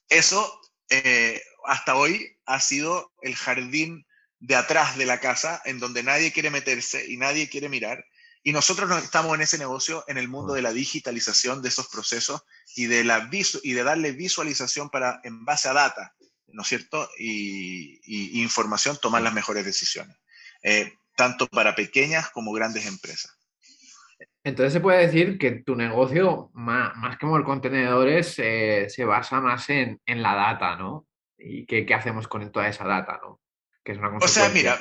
eso eh, hasta hoy ha sido el jardín de atrás de la casa, en donde nadie quiere meterse y nadie quiere mirar. Y nosotros estamos en ese negocio, en el mundo de la digitalización de esos procesos y de, la y de darle visualización para, en base a data, ¿no es cierto? Y, información, tomar las mejores decisiones, eh, tanto para pequeñas como grandes empresas. Entonces se puede decir que tu negocio, más, que mover contenedores, eh, se basa más en, en, la data, ¿no? ¿Y qué, qué hacemos con toda esa data, ¿no? O sea, mira,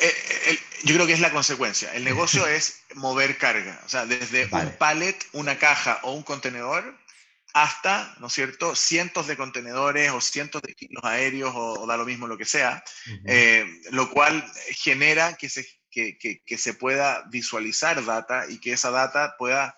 eh, eh, yo creo que es la consecuencia. El negocio es mover carga, o sea, desde un pallet, una caja o un contenedor hasta, ¿no es cierto?, cientos de contenedores o cientos de kilos aéreos o, da lo mismo lo que sea, eh, lo cual genera que se, que, que, se pueda visualizar data y que esa data pueda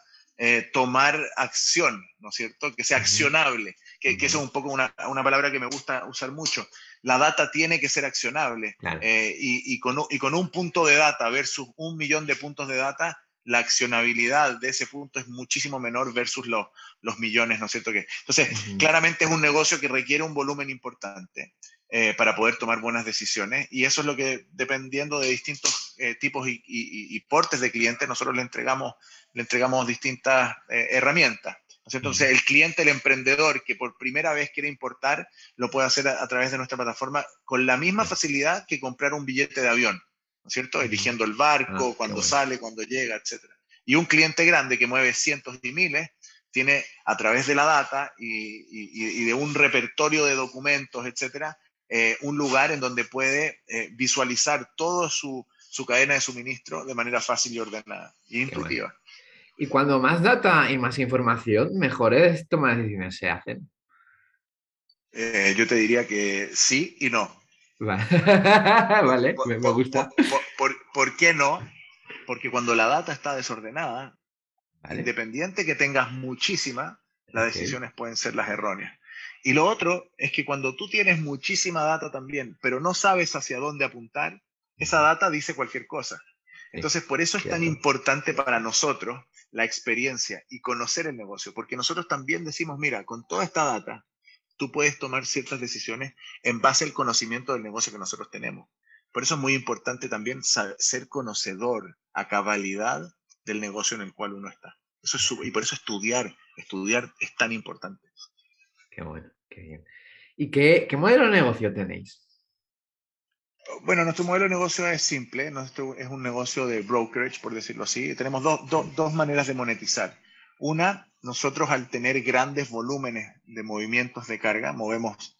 tomar acción, ¿no es cierto?, que sea accionable, que, que eso es un poco una, una palabra que me gusta usar mucho la data tiene que ser accionable. Eh, y, con, un punto de data versus un millón de puntos de data, la accionabilidad de ese punto es muchísimo menor versus los, los millones, ¿no es cierto? Que, entonces, claramente es un negocio que requiere un volumen importante eh, para poder tomar buenas decisiones y eso es lo que, dependiendo de distintos eh, tipos y, portes de clientes, nosotros le entregamos, le entregamos distintas herramientas. Entonces, el cliente, el emprendedor que por primera vez quiere importar, lo puede hacer a, través de nuestra plataforma con la misma facilidad que comprar un billete de avión, ¿no es cierto? Eligiendo el barco, ah, cuando sale, cuando llega, etc. Y un cliente grande que mueve cientos y miles, tiene a través de la data y, de un repertorio de documentos, etcétera, eh, un lugar en donde puede eh, visualizar toda su, cadena de suministro de manera fácil y ordenada e intuitiva. Y cuando más data y más información, mejores tomas de decisiones se hacen. Eh, yo te diría que sí y no. vale, me, gusta. Por, qué no? Porque cuando la data está desordenada, independiente que tengas muchísima, las decisiones pueden ser las erróneas. Y lo otro es que cuando tú tienes muchísima data también, pero no sabes hacia dónde apuntar, esa data dice cualquier cosa. Entonces, por eso es tan importante para nosotros la experiencia y conocer el negocio, porque nosotros también decimos, mira, con toda esta data, tú puedes tomar ciertas decisiones en base al conocimiento del negocio que nosotros tenemos. Por eso es muy importante también ser conocedor a cabalidad del negocio en el cual uno está. Eso es, y por eso estudiar, estudiar es tan importante. Qué bueno, qué bien. ¿Y qué, qué modelo de negocio tenéis? Bueno, nuestro modelo de negocio es simple, nuestro, es un negocio de brokerage, por decirlo así. Tenemos dos maneras de monetizar. Una, nosotros al tener grandes volúmenes de movimientos de carga, movemos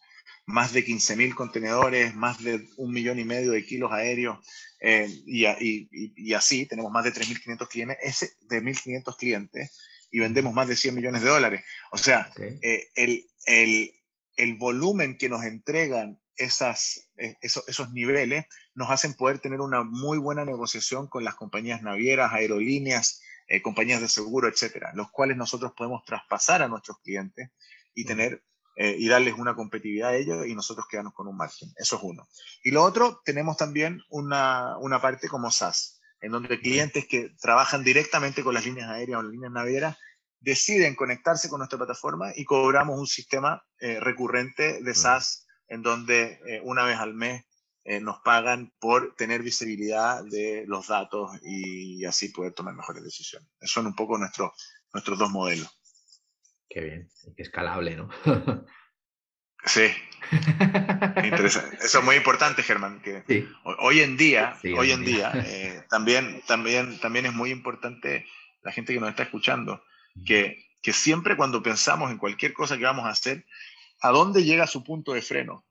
más de 15.000 contenedores, más de un millón y medio de kilos aéreos eh, y, así, tenemos más de 3.500 clientes, de 1.500 clientes y vendemos más de 100 millones de dólares. O sea, eh, el, el, el volumen que nos entregan esas, eh, esos, niveles nos hacen poder tener una muy buena negociación con las compañías navieras, aerolíneas, eh, compañías de seguro, etcétera, los cuales nosotros podemos traspasar a nuestros clientes y tener eh, y darles una competitividad a ellos y nosotros quedarnos con un margen. Eso es uno. Y lo otro, tenemos también una, una parte como SaaS, en donde clientes que trabajan directamente con las líneas aéreas o las líneas navieras deciden conectarse con nuestra plataforma y cobramos un sistema eh, recurrente de SaaS en donde eh, una vez al mes nos pagan por tener visibilidad de los datos y así poder tomar mejores decisiones. Esos son un poco nuestros nuestros dos modelos. Qué bien, qué escalable, ¿no? sí. Interesante. Eso es muy importante, Germán. Que Hoy en día, hoy en día, eh, también, también, también es muy importante la gente que nos está escuchando, que, que siempre cuando pensamos en cualquier cosa que vamos a hacer, ¿a dónde llega su punto de freno?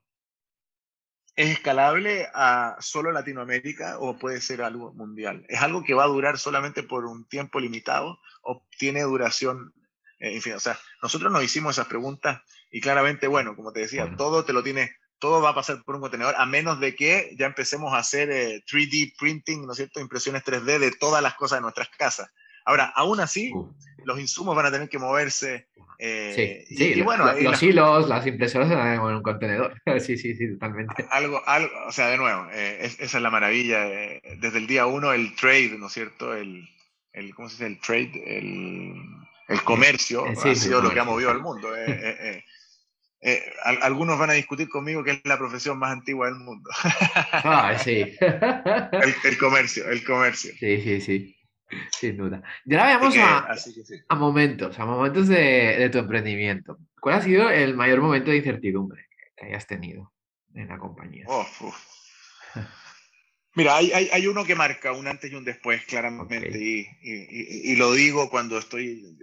¿Es escalable a solo Latinoamérica o puede ser algo mundial? ¿Es algo que va a durar solamente por un tiempo limitado o tiene duración eh, en fin, o sea, nosotros nos hicimos esas preguntas y claramente, bueno, como te decía, todo te lo tiene, todo va a pasar por un contenedor, a menos de que ya empecemos a hacer 3D eh, printing, ¿no es cierto? Impresiones 3D de todas las cosas de nuestras casas. Ahora, aún así, los insumos van a tener que moverse. Eh, sí, sí, y, bueno, los, hilos, las impresoras se van en un contenedor. sí, sí, sí, totalmente. Algo, algo, o sea, de nuevo, esa es la maravilla. desde el día uno, el trade, ¿no es cierto? El, el ¿cómo se dice? El trade, el el comercio ha sido lo que ha movido al mundo. Eh, eh, eh, algunos van a discutir conmigo que es la profesión más antigua del mundo. Ah, sí. el, comercio, el comercio. Sí, sí, sí. Sin duda. Y ahora veamos a, a, momentos, a momentos de, tu emprendimiento. ¿Cuál ha sido el mayor momento de incertidumbre que hayas tenido en la compañía? Oh, Mira, hay, hay, hay, uno que marca un antes y un después, claramente, y, y, y, lo digo cuando estoy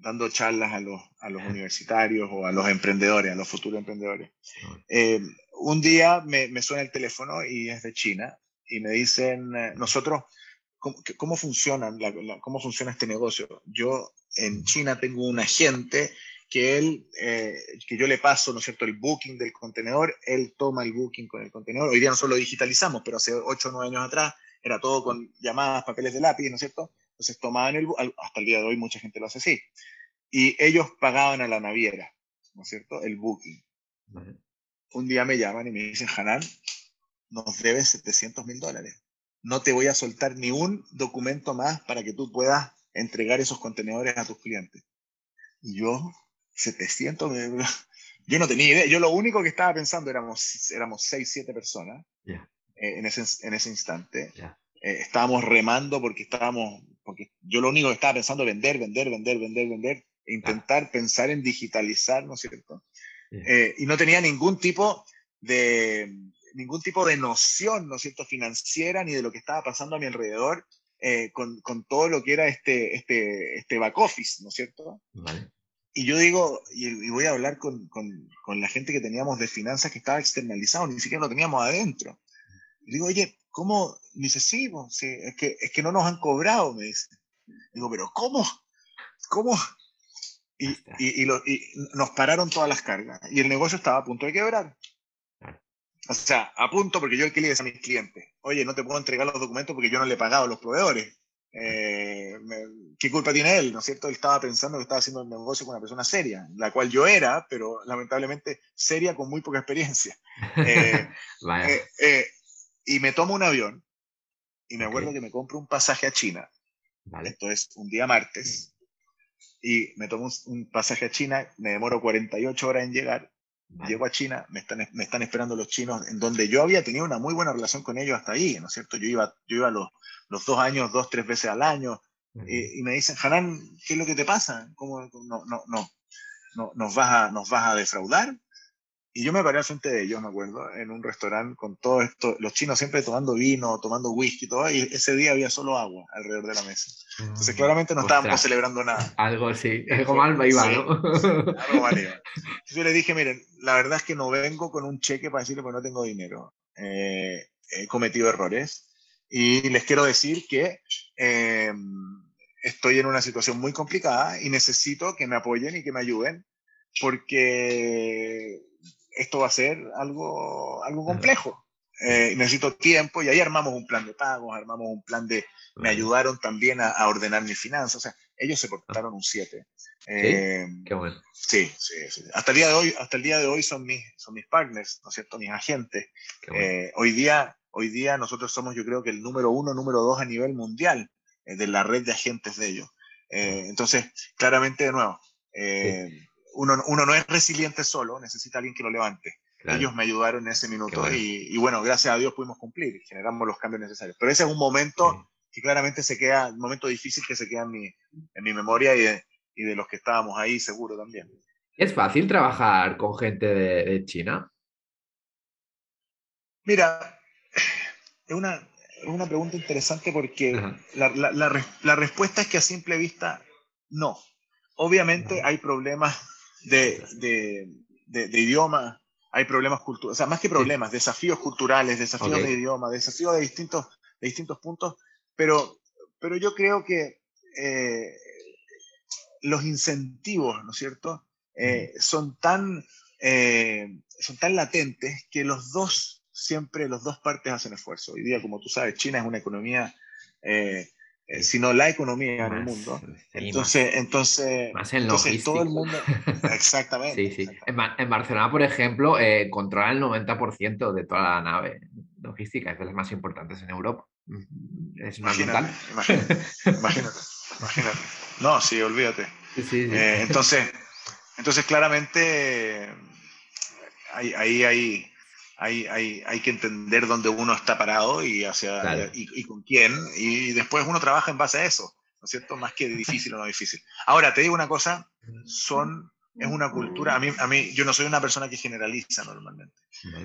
dando charlas a los, a los universitarios o a los emprendedores, a los futuros emprendedores. Eh, un día me, me, suena el teléfono y es de China y me dicen, eh, nosotros, ¿cómo, cómo funciona, ¿cómo funciona este negocio? Yo en China tengo un agente que él, eh, que yo le paso, ¿no es cierto?, el booking del contenedor, él toma el booking con el contenedor. Hoy día nosotros lo digitalizamos, pero hace 8 o 9 años atrás era todo con llamadas, papeles de lápiz, ¿no es cierto? Entonces tomaban el, hasta el día de hoy mucha gente lo hace así. Y ellos pagaban a la naviera, ¿no es cierto?, el booking. Un día me llaman y me dicen, Hanan, nos debes 700 mil dólares. No te voy a soltar ni un documento más para que tú puedas entregar esos contenedores a tus clientes. Y yo 700, yo no tenía idea, yo lo único que estaba pensando éramos, éramos 6, 7 personas eh, en, ese, en ese instante. Eh, estábamos remando porque estábamos, porque yo lo único que estaba pensando vender, vender, vender, vender, vender, e intentar pensar en digitalizar, ¿no es cierto? Eh, y no tenía ningún tipo de ningún tipo de noción, ¿no es cierto?, financiera ni de lo que estaba pasando a mi alrededor con, con, todo lo que era este, este, este back office, ¿no es cierto? Vale. Y yo digo, y, voy a hablar con, con, con, la gente que teníamos de finanzas que estaba externalizado, ni siquiera lo teníamos adentro. Y digo, oye, ¿cómo? Me dice, sí, es, que, es que no nos han cobrado, me dice. Digo, pero ¿cómo? ¿Cómo? Y, y, y, lo, y, nos pararon todas las cargas. Y el negocio estaba a punto de quebrar. O sea, a punto porque yo el que le decía a mis clientes, oye, no te puedo entregar los documentos porque yo no le he pagado a los proveedores. Eh, ¿qué culpa tiene él? ¿No es cierto? Él estaba pensando que estaba haciendo el negocio con una persona seria, la cual yo era, pero lamentablemente seria con muy poca experiencia. Eh, eh, y me tomo un avión y me acuerdo que me compro un pasaje a China. Esto es un día martes. Y me tomo un pasaje a China, me demoro 48 horas en llegar Llego a China, me están, me están esperando los chinos, en donde yo había tenido una muy buena relación con ellos hasta ahí, ¿no es cierto? Yo iba, yo iba los, los dos años, dos, tres veces al año, y me dicen, Hanan, ¿qué es lo que te pasa? ¿Cómo, no, no, no, no, nos, vas a, ¿Nos vas a defraudar? Y yo me paré al frente de ellos, me acuerdo, en un restaurante con todo esto, los chinos siempre tomando vino, tomando whisky, todo, y ese día había solo agua alrededor de la mesa. Entonces, mm, claramente no estábamos celebrando nada. Algo así, algo mal iba, ¿no? algo mal iba. Yo le dije, miren, la verdad es que no vengo con un cheque para decirle que no tengo dinero. Eh, he cometido errores y les quiero decir que eh, estoy en una situación muy complicada y necesito que me apoyen y que me ayuden porque esto va a ser algo, algo complejo. Eh, necesito tiempo y ahí armamos un plan de pagos, armamos un plan de... Me ayudaron también a, ordenar mis finanzas. O sea, ellos se portaron un 7. ¿Sí? Eh, Qué bueno. Sí, sí, sí. Hasta el día de hoy, hasta el día de hoy son mis, son mis partners, ¿no es cierto? Mis agentes. Eh, hoy día, hoy día nosotros somos, yo creo que el número uno, número dos a nivel mundial de la red de agentes de ellos. entonces, claramente, de nuevo, uno, uno no es resiliente solo, necesita alguien que lo levante. Ellos me ayudaron en ese minuto y, bueno, gracias a Dios pudimos cumplir, generamos los cambios necesarios. Pero ese es un momento que claramente se queda, un momento difícil que se queda en mi, en mi memoria y de, y de los que estábamos ahí seguro también. ¿Es fácil trabajar con gente de, China? Mira, es una, es una pregunta interesante porque la, la, la, respuesta es que a simple vista, no. Obviamente hay problemas de, de, de idioma, hay problemas culturales, o sea, más que problemas, desafíos culturales, desafíos de idioma, desafíos de distintos, de distintos puntos, pero, pero yo creo que eh, los incentivos, ¿no es cierto?, eh, son, tan, eh, son tan latentes que los dos, siempre, los dos partes hacen esfuerzo. Hoy día, como tú sabes, China es una economía sino la economía en el mundo. Entonces, entonces, más en entonces todo el mundo. Exactamente. sí, sí. En, Barcelona, por ejemplo, eh, controla el 90% de toda la nave logística, es de las más importantes en Europa. Mm, es imagínate, imagínate, imagínate, imagínate, No, sí, olvídate. Eh, entonces, entonces, claramente, ahí hay, hay, hay, hay, hay, que entender dónde uno está parado y, hacia, y, con quién, y después uno trabaja en base a eso, ¿no es cierto? Más que difícil o no difícil. Ahora, te digo una cosa, son, es una cultura, a mí, a mí yo no soy una persona que generaliza normalmente,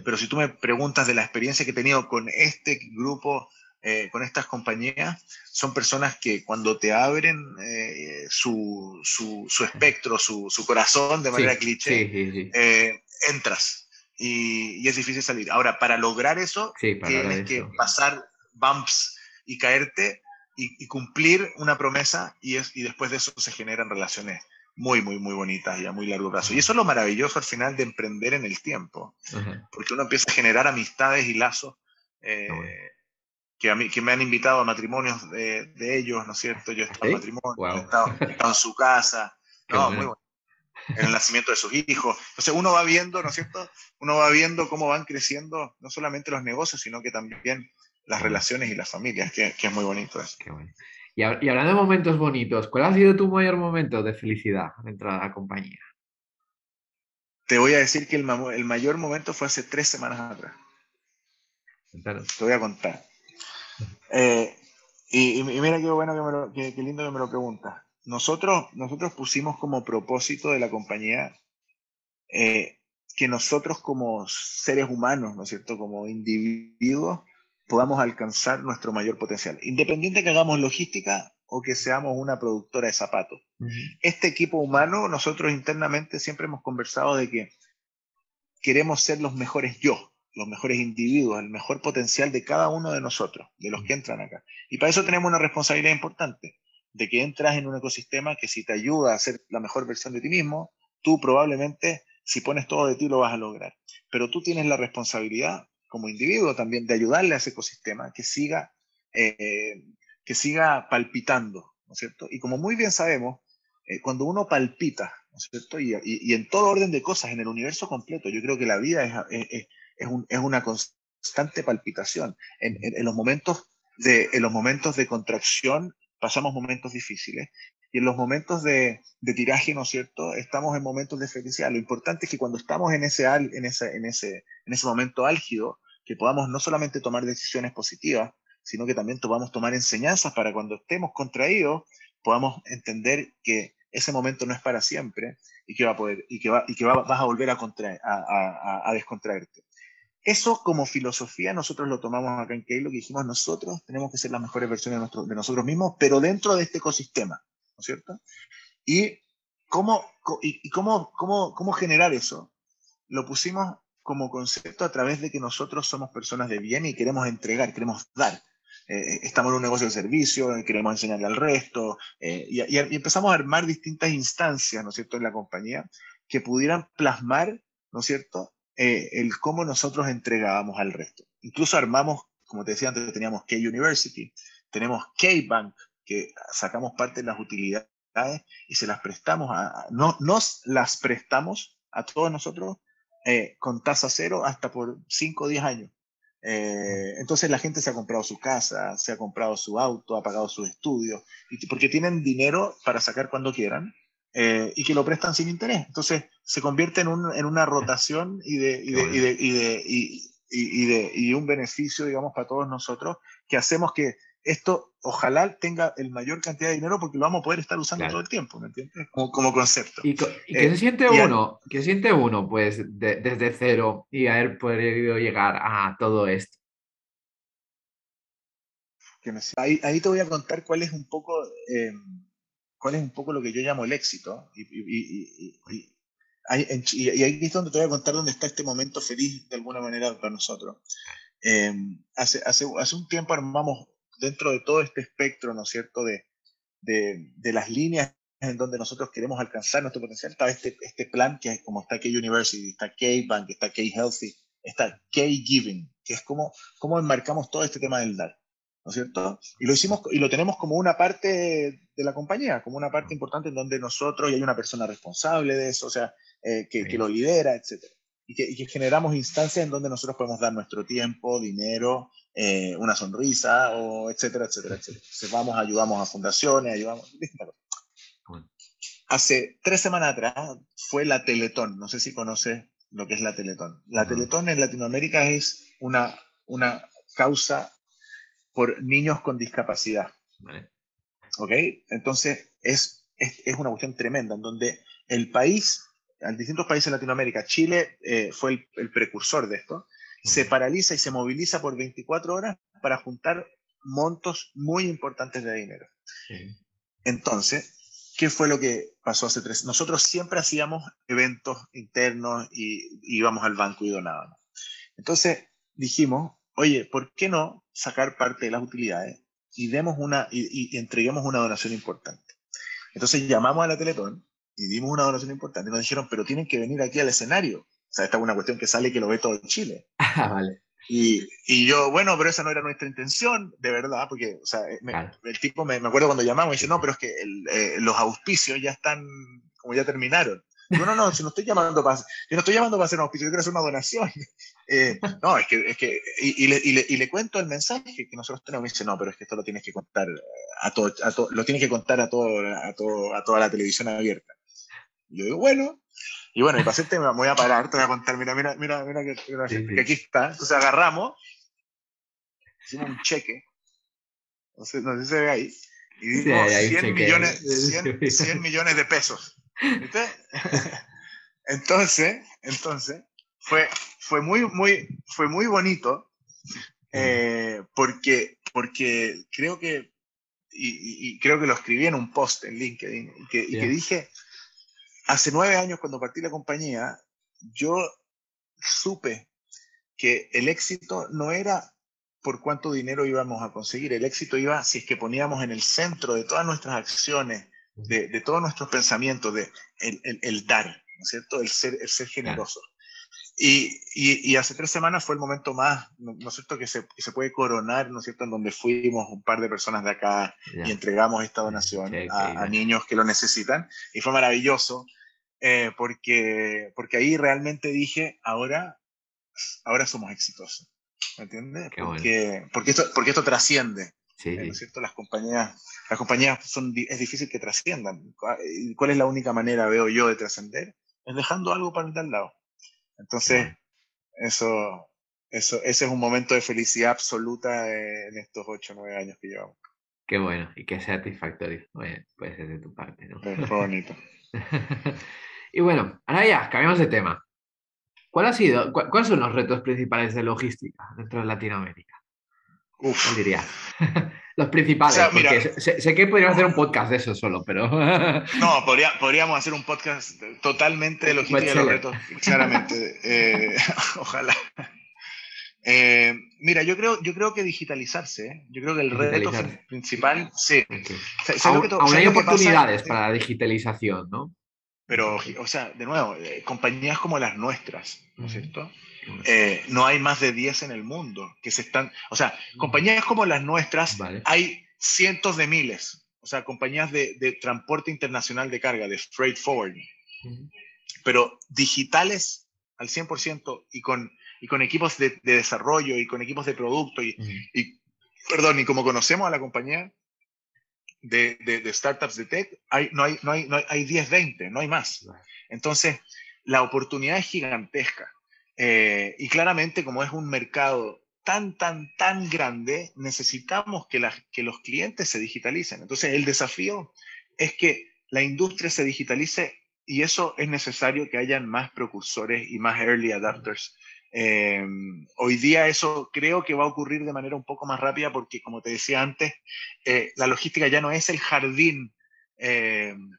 pero si tú me preguntas de la experiencia que he tenido con este grupo, eh, con estas compañías, son personas que cuando te abren eh, su, su, su, espectro, su, su, corazón de manera cliché, eh, entras y, es difícil salir. Ahora, para lograr eso, tienes que pasar bumps y caerte y, cumplir una promesa y, es, y después de eso se generan relaciones muy, muy, muy bonitas y a muy largo plazo. Y eso es lo maravilloso al final de emprender en el tiempo, porque uno empieza a generar amistades y lazos eh, que, a mí, que me han invitado a matrimonios de, ellos, ¿no es cierto? Yo he estado en matrimonio, he, estado, en su casa. No, muy bueno en el nacimiento de sus hijos. Entonces uno va viendo, ¿no es cierto? Uno va viendo cómo van creciendo no solamente los negocios, sino que también las relaciones y las familias, que, es muy bonito eso. y, hablando de momentos bonitos, ¿cuál ha sido tu mayor momento de felicidad dentro de la compañía? Te voy a decir que el, el mayor momento fue hace tres semanas atrás. Te voy a contar. Eh, y, mira qué bueno que, qué lindo que me lo preguntas nosotros, nosotros pusimos como propósito de la compañía eh, que nosotros como seres humanos, ¿no es cierto?, como individuos, podamos alcanzar nuestro mayor potencial, independiente que hagamos logística o que seamos una productora de zapatos. Este equipo humano, nosotros internamente siempre hemos conversado de que queremos ser los mejores yo, los mejores individuos, el mejor potencial de cada uno de nosotros, de los que entran acá. Y para eso tenemos una responsabilidad importante de que entras en un ecosistema que si te ayuda a ser la mejor versión de ti mismo, tú probablemente, si pones todo de ti, lo vas a lograr. Pero tú tienes la responsabilidad como individuo también de ayudarle a ese ecosistema que siga, eh, que siga palpitando, ¿no es cierto? Y como muy bien sabemos, eh, cuando uno palpita, ¿no es cierto? Y, en todo orden de cosas, en el universo completo, yo creo que la vida es, es, una constante palpitación. En, en, los momentos de, en los momentos de contracción pasamos momentos difíciles y en los momentos de, tiraje, ¿no es cierto?, estamos en momentos de felicidad. Lo importante es que cuando estamos en ese, en ese, en ese, en ese momento álgido, que podamos no solamente tomar decisiones positivas, sino que también podamos tomar enseñanzas para cuando estemos contraídos, podamos entender que ese momento no es para siempre y que va a poder y que va, y que vas a volver a, a, a, a descontraerte. Eso como filosofía nosotros lo tomamos acá en Keilo, que dijimos nosotros tenemos que ser las mejores versiones de, nosotros mismos, pero dentro de este ecosistema, ¿no es cierto? Y cómo, y, cómo, cómo, cómo generar eso. Lo pusimos como concepto a través de que nosotros somos personas de bien y queremos entregar, queremos dar. Eh, estamos en un negocio de servicio, queremos enseñarle al resto, eh, y, y, empezamos a armar distintas instancias, ¿no es cierto?, en la compañía que pudieran plasmar, ¿no es cierto?, eh, el cómo nosotros entregábamos al resto. Incluso armamos, como te decía antes, teníamos K-University, tenemos K-Bank, que sacamos parte de las utilidades y se las prestamos a, no, nos las prestamos a todos nosotros eh, con tasa cero hasta por 5 o 10 años. Eh, entonces la gente se ha comprado su casa, se ha comprado su auto, ha pagado sus estudios, porque tienen dinero para sacar cuando quieran eh, y que lo prestan sin interés. Entonces se convierte en, un, en una rotación y de, y de, y de, y de, y, de, y un beneficio, digamos, para todos nosotros, que hacemos que esto ojalá tenga el mayor cantidad de dinero porque lo vamos a poder estar usando todo el tiempo, ¿me entiendes? Como, como concepto. ¿Y, qué eh, se siente uno? ¿Qué siente uno, pues, desde cero y haber podido llegar a todo esto? Ahí, ahí, te voy a contar cuál es un poco, eh, cuál es un poco lo que yo llamo el éxito. Y, ahí es donde te voy a contar dónde está este momento feliz de alguna manera para nosotros. Eh, hace, hace, hace un tiempo armamos dentro de todo este espectro, ¿no es cierto?, de, de, de las líneas en donde nosotros queremos alcanzar nuestro potencial, está este, este plan que es como está K-University, está K-Bank, está K-Healthy, está K-Giving, que es como, como enmarcamos todo este tema del dar, ¿no es cierto? Y lo hicimos y lo tenemos como una parte de la compañía, como una parte importante en donde nosotros, y hay una persona responsable de eso, o sea, eh, que, que, lo lidera, etc. Y que, y que, generamos instancias en donde nosotros podemos dar nuestro tiempo, dinero, eh, una sonrisa, o etcétera, etcétera, etcétera. Entonces vamos, ayudamos a fundaciones, ayudamos, Hace tres semanas atrás fue la Teletón, no sé si conoces lo que es la Teletón. La Teletón en Latinoamérica es una, una causa por niños con discapacidad. ¿Ok? Entonces es, es, es, una cuestión tremenda, en donde el país, en distintos países de Latinoamérica, Chile eh, fue el, el, precursor de esto, se paraliza y se moviliza por 24 horas para juntar montos muy importantes de dinero. Entonces, ¿qué fue lo que pasó hace tres? Nosotros siempre hacíamos eventos internos y, íbamos al banco y donábamos. Entonces dijimos, oye, ¿por qué no sacar parte de las utilidades y demos una y, y entreguemos una donación importante? Entonces llamamos a la Teletón y dimos una donación importante y nos dijeron, pero tienen que venir aquí al escenario o sea, esta es una cuestión que sale que lo ve todo Chile. Ah, vale. Y, y, yo, bueno, pero esa no era nuestra intención, de verdad, porque, o sea, el tipo me, me, acuerdo cuando llamamos y dice, no, pero es que el, eh, los auspicios ya están, como ya terminaron. Digo, no, no, si no estoy llamando para, yo no estoy llamando para hacer un auspicio, yo quiero hacer una donación. Eh, no, es que, es que y, y, le, y, le, y, le, cuento el mensaje que nosotros tenemos, me dice, no, pero es que esto lo tienes que contar a todo, a todo lo tienes que contar a todo, a todo, a toda la televisión abierta. Y yo digo, bueno, y bueno, y para hacerte me voy a parar, te voy a contar, mira, mira, mira, mira que, que aquí está. Entonces agarramos, hicimos un cheque, no sé, no sé si se ve ahí, y dimos 100, millones, 100, 100 millones de pesos. ¿Viste? entonces, entonces, fue, fue, muy, muy, fue muy bonito, eh, porque, porque creo que, y, y, creo que lo escribí en un post en LinkedIn, y que, y que dije, hace nueve años cuando partí la compañía, yo supe que el éxito no era por cuánto dinero íbamos a conseguir, el éxito iba si es que poníamos en el centro de todas nuestras acciones, de, de todos nuestros pensamientos, de el, el, el, dar, ¿no es cierto? El ser, el ser generoso. Y, y, y, hace tres semanas fue el momento más, ¿no, es cierto?, que se, que se, puede coronar, ¿no es cierto?, en donde fuimos un par de personas de acá yeah. y entregamos esta donación okay, okay, a, a, niños que lo necesitan. Y fue maravilloso eh, porque, porque ahí realmente dije, ahora, ahora somos exitosos. ¿Me entiendes? Porque, bueno. porque, esto, porque esto trasciende. Sí, ¿no es cierto? Las compañías, las compañías son, es difícil que trasciendan. ¿Cuál es la única manera, veo yo, de trascender? Es dejando algo para el de al lado. Entonces, eso, eso, ese es un momento de felicidad absoluta en estos 8 o 9 años que llevamos. Qué bueno y qué satisfactorio. puede ser de tu parte, ¿no? Fue bonito. Y bueno, ahora ya, cambiamos de tema. ¿Cuál ha sido, cu ¿Cuáles son los retos principales de logística dentro de Latinoamérica? Uf. ¿Cuál diría? los principales, o sea, porque mira, sé, sé, que podríamos hacer un podcast de eso solo, pero... no, podría, podríamos hacer un podcast totalmente de logística de los retos, claramente. eh, ojalá. Eh, mira, yo creo, yo creo que digitalizarse, ¿eh? yo creo que el reto principal, sí. Okay. Aún, aún hay oportunidades para la digitalización, ¿no? Pero, o sea, de nuevo, compañías como las nuestras, ¿no es cierto? Eh, no hay más de 10 en el mundo que se están, o sea, compañías como las nuestras, vale. hay cientos de miles. O sea, compañías de, transporte internacional de carga, de freight forwarding, pero digitales al 100% y con, y con equipos de, desarrollo y con equipos de producto y, perdón, y como conocemos a la compañía de, de, startups de tech, hay, no, hay, no, hay, no hay 10, 20, no hay más. Entonces, la oportunidad es gigantesca. Eh, y claramente, como es un mercado tan, tan, tan grande, necesitamos que, los clientes se digitalicen. Entonces, el desafío es que la industria se digitalice y eso es necesario que hayan más precursores y más early adapters eh, hoy día eso creo que va a ocurrir de manera un poco más rápida porque, como te decía antes, eh, la logística ya no es el jardín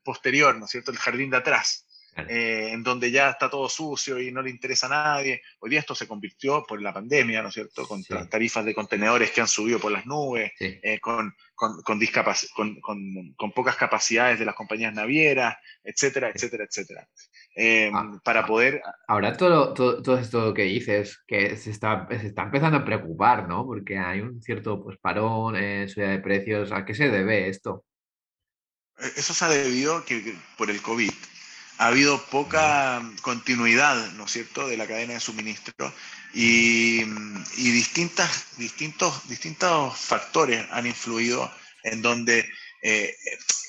posterior, ¿no es cierto? El jardín de atrás. Eh, en donde ya está todo sucio y no le interesa a nadie. Hoy día esto se convirtió por la pandemia, ¿no es cierto? Con tarifas de contenedores que han subido por las nubes, eh, con, con, con, con, pocas capacidades de las compañías navieras, etcétera, etcétera, etcétera. Em, ah, para poder... Ahora todo, todo, todo, esto que dices, que se está, se está empezando a preocupar, ¿no? Porque hay un cierto pues, parón, subida de precios. ¿A qué se debe esto? E, eso se ha debido que, por el COVID ha habido poca continuidad, ¿no es cierto?, de la cadena de suministro y, distintas, distintos, distintos factores han influido en donde, eh,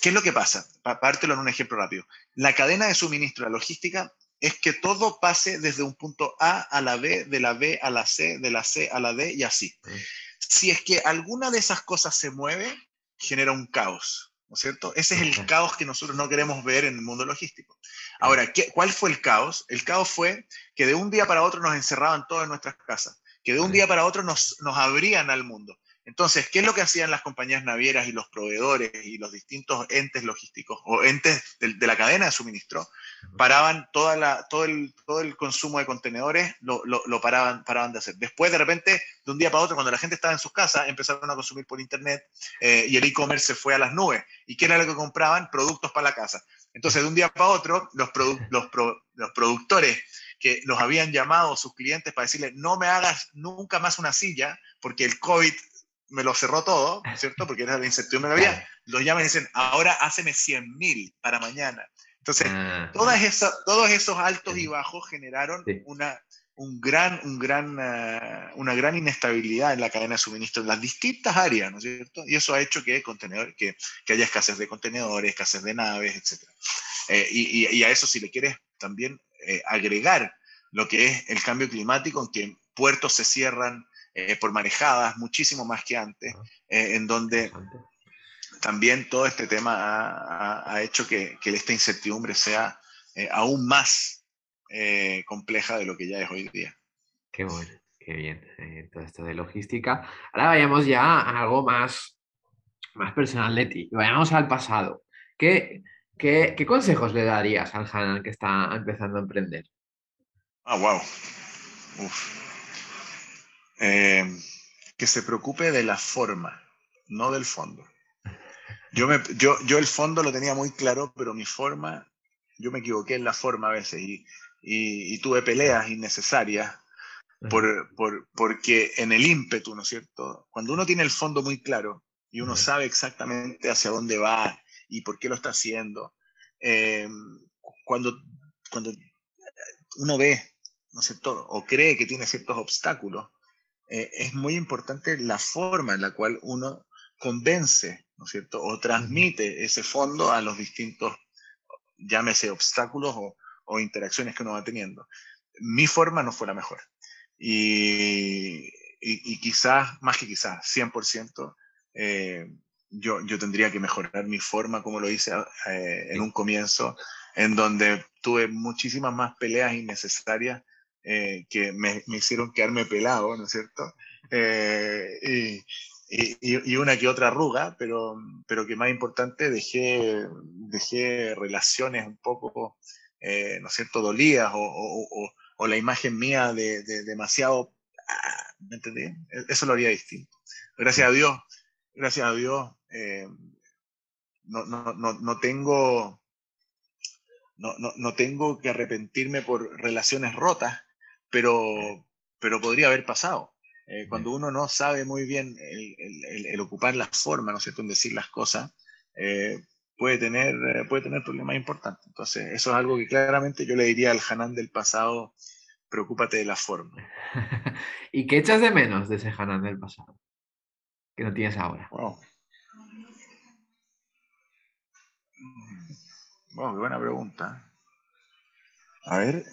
¿qué es lo que pasa? Pártelo en un ejemplo rápido. La cadena de suministro, la logística, es que todo pase desde un punto A a la B, de la B a la C, de la C a la D y así. Si es que alguna de esas cosas se mueve, genera un caos. ¿No es cierto? Ese es el caos que nosotros no queremos ver en el mundo logístico. Ahora, ¿qué, ¿cuál fue el caos? El caos fue que de un día para otro nos encerraban todos en nuestras casas, que de un día para otro nos, nos abrían al mundo. Entonces, ¿qué es lo que hacían las compañías navieras y los proveedores y los distintos entes logísticos o entes de, la cadena de suministro? Paraban toda la, todo, el, todo el consumo de contenedores, lo, lo, paraban, paraban de hacer. Después, de repente, de un día para otro, cuando la gente estaba en sus casas, empezaron a consumir por Internet eh, y el e-commerce se fue a las nubes. ¿Y qué era lo que compraban? Productos para la casa. Entonces, de un día para otro, los, los, los productores que los habían llamado sus clientes para decirle, no me hagas nunca más una silla, porque el COVID me lo cerró todo, ¿cierto? Porque era la incertidumbre que había. Los llaman y dicen, ahora háceme 100 mil para mañana. Entonces, ah, todas esas, todos esos altos y bajos generaron una, un gran, un gran, ah, una gran inestabilidad en la cadena de suministro en las distintas áreas, ¿no es cierto? Y eso ha hecho que, contenedor, que, que haya escasez de contenedores, escasez de naves, etc. Eh, y, y, a eso, si le quieres también eh, agregar lo que es el cambio climático, en que puertos se cierran, eh, por marejadas, muchísimo más que antes, eh, en donde también todo este tema ha, hecho que, esta incertidumbre sea eh, aún más compleja de lo que ya es hoy día. Qué bueno, qué bien. todo esto de logística. Ahora vayamos ya a algo más, más personal de ti. Vayamos al pasado. ¿Qué, qué, qué consejos le darías al Hanan que está empezando a emprender? Ah, wow. Uf. Eh, que se preocupe de la forma, no del fondo. Yo, me, yo, yo el fondo lo tenía muy claro, pero mi forma, yo me equivoqué en la forma a veces y, y, tuve peleas innecesarias por, por, porque en el ímpetu, ¿no es cierto? Cuando uno tiene el fondo muy claro y uno sabe exactamente hacia dónde va y por qué lo está haciendo, eh, cuando, cuando uno ve, ¿no es cierto? O cree que tiene ciertos obstáculos, eh, es muy importante la forma en la cual uno convence, ¿no es cierto? O transmite ese fondo a los distintos, llámese obstáculos o, interacciones que uno va teniendo. Mi forma no fue la mejor. Y, y, quizás, más que quizás, 100%, eh, yo, yo tendría que mejorar mi forma, como lo hice eh, en un comienzo, en donde tuve muchísimas más peleas innecesarias eh, que me, hicieron quedarme pelado, ¿no es cierto? Eh, y, una que otra arruga, pero, pero que más importante, dejé, dejé relaciones un poco, eh, ¿no es cierto?, dolidas o, la imagen mía de, demasiado, ah, ¿me entendí? E, eso lo haría distinto. Gracias a Dios, gracias a Dios, no, no, no, no tengo... No, no, no, tengo que arrepentirme por relaciones rotas, pero, pero podría haber pasado. Eh, cuando uno no sabe muy bien el, ocupar la forma, ¿no es cierto?, en decir las cosas, eh, puede, tener, eh, puede tener problemas importantes. Entonces, eso es algo que claramente yo le diría al Hanan del pasado, preocúpate de la forma. ¿Y qué echas de menos de ese Hanan del pasado? Que no tienes ahora. Wow. Wow, qué buena pregunta. A ver.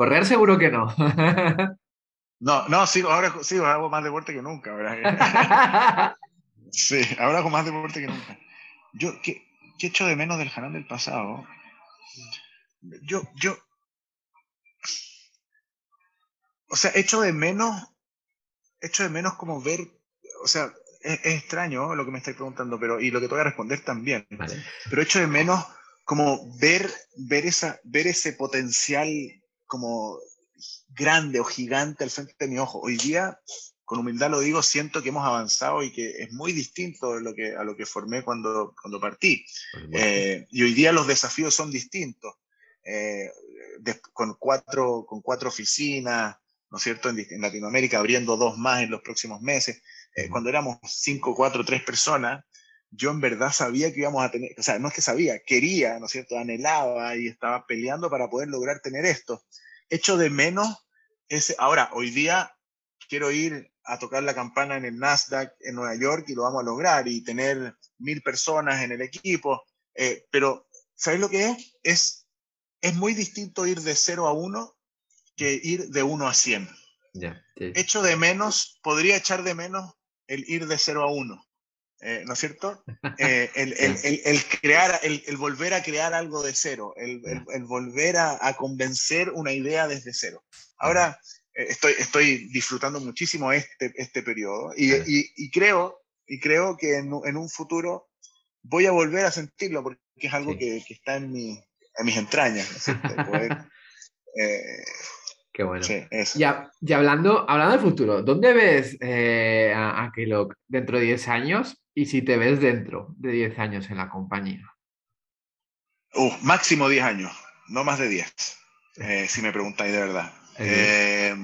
Correr seguro que no. no, no, sí, ahora sí, hago más deporte que nunca. ¿verdad? sí, ahora hago más deporte que nunca. Yo, ¿qué, qué echo de menos del Hanan del pasado? Yo, yo. O sea, echo de menos. Echo de menos como ver. O sea, es, extraño lo que me estáis preguntando, pero. Y lo que te voy a responder también. Pero echo de menos como ver, ver, esa, ver ese potencial como grande o gigante al frente de mi ojo. Hoy día, con humildad lo digo, siento que hemos avanzado y que es muy distinto de lo que, a lo que formé cuando, cuando partí. Eh, y hoy día los desafíos son distintos. Eh, con, cuatro, con cuatro oficinas, ¿no es cierto?, en, Latinoamérica, abriendo dos más en los próximos meses. Eh, cuando éramos cinco, cuatro, tres personas, yo en verdad sabía que íbamos a tener, o sea, no es que sabía, quería, ¿no es cierto? Anhelaba y estaba peleando para poder lograr tener esto. Hecho de menos ese, ahora, hoy día quiero ir a tocar la campana en el Nasdaq en Nueva York y lo vamos a lograr y tener mil personas en el equipo, eh, pero ¿sabes lo que es? es? Es muy distinto ir de 0 a 1 que ir de 1 a 100. Yeah, Hecho de menos, podría echar de menos el ir de 0 a 1 eh, ¿no es cierto? Eh, el, el, el, crear, el, volver a crear algo de cero, el, volver a, a, convencer una idea desde cero. Ahora eh, estoy, estoy disfrutando muchísimo este, este periodo y, y, y creo, y creo que en, en, un futuro voy a volver a sentirlo porque es algo que, que, está en, mi, en mis entrañas, ¿no es cierto? Poder, Qué bueno. Ya, ya hablando, hablando del futuro, ¿dónde ves eh, a, a dentro de 10 años y si te ves dentro de 10 años en la compañía? Uh, máximo 10 años, no más de 10, eh, si me preguntáis de verdad. Eh,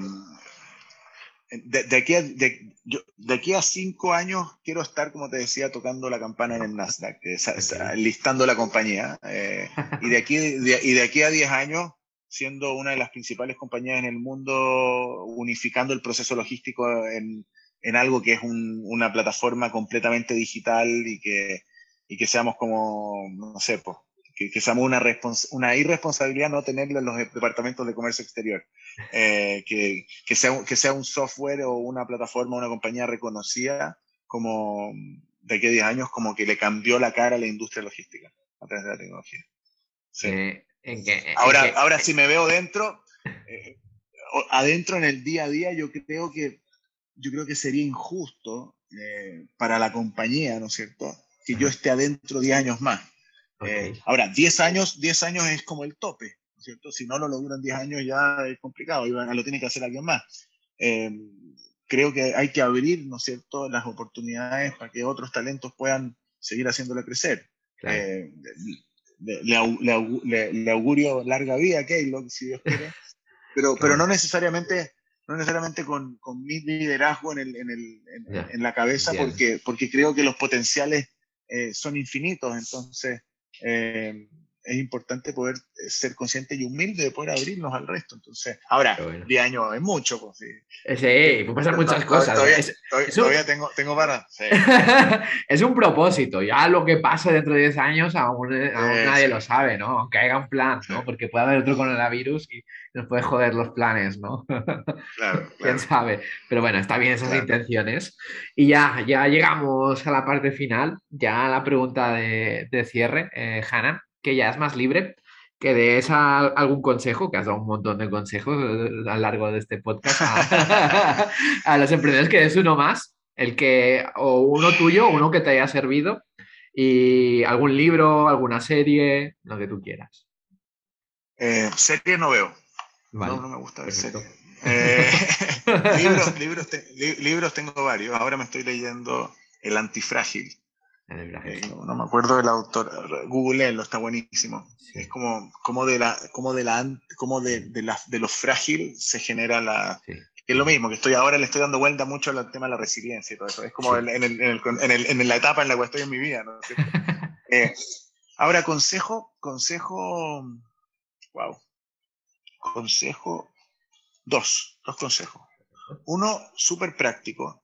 de, aquí a, de, de, aquí a cinco años quiero estar, como te decía, tocando la campana en el Nasdaq, listando la compañía. y, de aquí, y de aquí a 10 años siendo una de las principales compañías en el mundo, unificando el proceso logístico en, en algo que es un, una plataforma completamente digital y que, y que seamos como, no sé, pues, que, seamos una, una irresponsabilidad no tenerlo en los departamentos de comercio exterior. Eh, que, que, sea, que sea un software o una plataforma, una compañía reconocida como de aquí a 10 años, como que le cambió la cara a la industria logística a través de la tecnología. Sí. Eh, ahora, ahora si me veo dentro, eh, adentro en el día a día, yo creo que, yo creo que sería injusto eh, para la compañía, ¿no es cierto? Que yo esté adentro 10 años más. Eh, ahora, 10 años, 10 años es como el tope, ¿no es cierto? Si no lo logran 10 años ya es complicado, lo tiene que hacer alguien más. creo que hay que abrir, ¿no es cierto?, las oportunidades para que otros talentos puedan seguir haciéndolo crecer le, le, augurio larga vida a Keylog, si Dios quiere, pero, pero no necesariamente, no necesariamente con, con mi liderazgo en, el, en, el, en, la cabeza, porque, porque creo que los potenciales eh, son infinitos, entonces eh, es importante poder eh, ser consciente y humilde de poder abrirnos al resto. Entonces, ahora, 10 años es mucho. Pues, sí, sí pueden pasar muchas cosas. Todavía, todavía tengo, tengo para. es un propósito. Ya lo que pase dentro de 10 años aún, nadie lo sabe, ¿no? Aunque haya un plan, ¿no? Porque puede haber otro coronavirus y nos puede joder los planes, ¿no? Claro, Quién sabe. Pero bueno, está bien esas intenciones. Y ya, ya llegamos a la parte final, ya la pregunta de, de cierre, eh, Hanna que ya es más libre, que des algún consejo, que has dado un montón de consejos a lo largo de este podcast a, los emprendedores, que des uno más, el que, o uno tuyo, uno que te haya servido, y algún libro, alguna serie, lo que tú quieras. Eh, serie no veo. No, no me gusta ver series. Eh, libros, libros, libros tengo varios. Ahora me estoy leyendo El Antifrágil eh, no, me acuerdo del autor, Google lo está buenísimo. Es como, como de la, como de la, como de, de, la, de lo frágil se genera la, es lo mismo, que estoy ahora le estoy dando vuelta mucho al tema de la resiliencia y todo eso. Es como en, el, en, el, en, la etapa en la que estoy en mi vida, ¿no? Eh, ahora, consejo, consejo, wow, consejo, dos, dos consejos. Uno súper práctico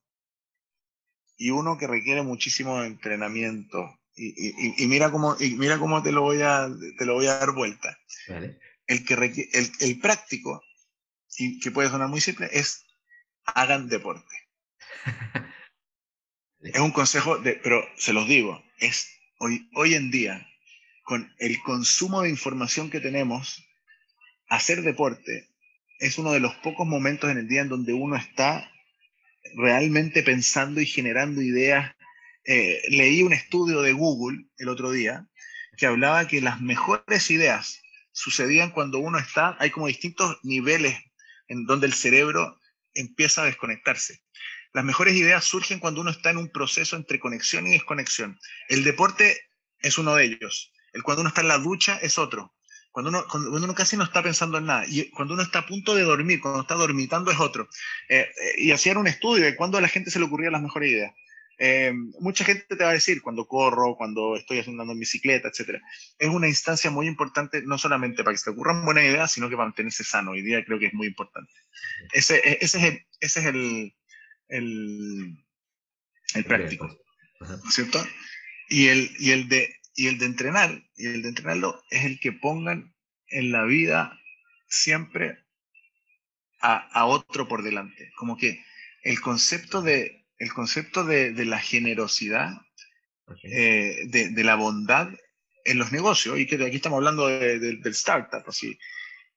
y uno que requiere muchísimo entrenamiento. Y, mira cómo, mira cómo te lo voy a, te lo voy a dar vuelta. El, que el, el práctico, y que puede sonar muy simple, es hagan deporte. es un consejo, de, pero se los digo, es hoy, hoy en día, con el consumo de información que tenemos, hacer deporte es uno de los pocos momentos en el día en donde uno está realmente pensando y generando ideas. Eh, leí un estudio de Google el otro día que hablaba que las mejores ideas sucedían cuando uno está, hay como distintos niveles en donde el cerebro empieza a desconectarse. Las mejores ideas surgen cuando uno está en un proceso entre conexión y desconexión. El deporte es uno de ellos. El cuando uno está en la ducha es otro. Cuando uno, cuando uno casi no está pensando en nada. Y cuando uno está a punto de dormir, cuando está dormitando es otro. Eh, eh, y hacían un estudio de cuándo a la gente se le ocurrían las mejores ideas. Eh, mucha gente te va a decir cuando corro, cuando estoy haciendo en bicicleta, etc. Es una instancia muy importante, no solamente para que se te ocurran buenas ideas, sino que para mantenerse sano. Hoy día creo que es muy importante. Ese, e, ese es el, ese es el, el, el práctico, ¿cierto? Y el, y, el de, y el de entrenar, y el de entrenarlo es el que pongan en la vida siempre a, a otro por delante. Como que el concepto de, el concepto de, la generosidad, eh, de, la bondad en los negocios, y que aquí estamos hablando del startup, así,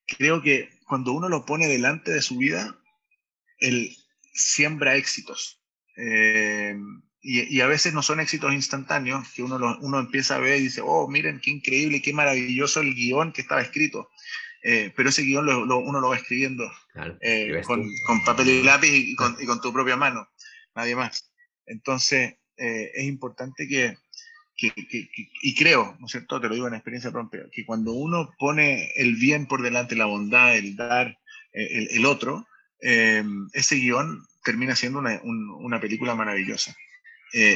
creo que cuando uno lo pone delante de su vida, él siembra éxitos. Eh, y, a veces no son éxitos instantáneos, que uno, uno empieza a ver y dice, oh, miren qué increíble, qué maravilloso el guion que estaba escrito. Eh, pero ese guion uno lo va escribiendo con, papel y lápiz y con, y con tu propia mano nadie más. Entonces, eh, es importante que, y creo, ¿no es cierto? Te lo digo en experiencia propia, que cuando uno pone el bien por delante, la bondad, el dar, eh, el, otro, eh, ese guion termina siendo una, película maravillosa.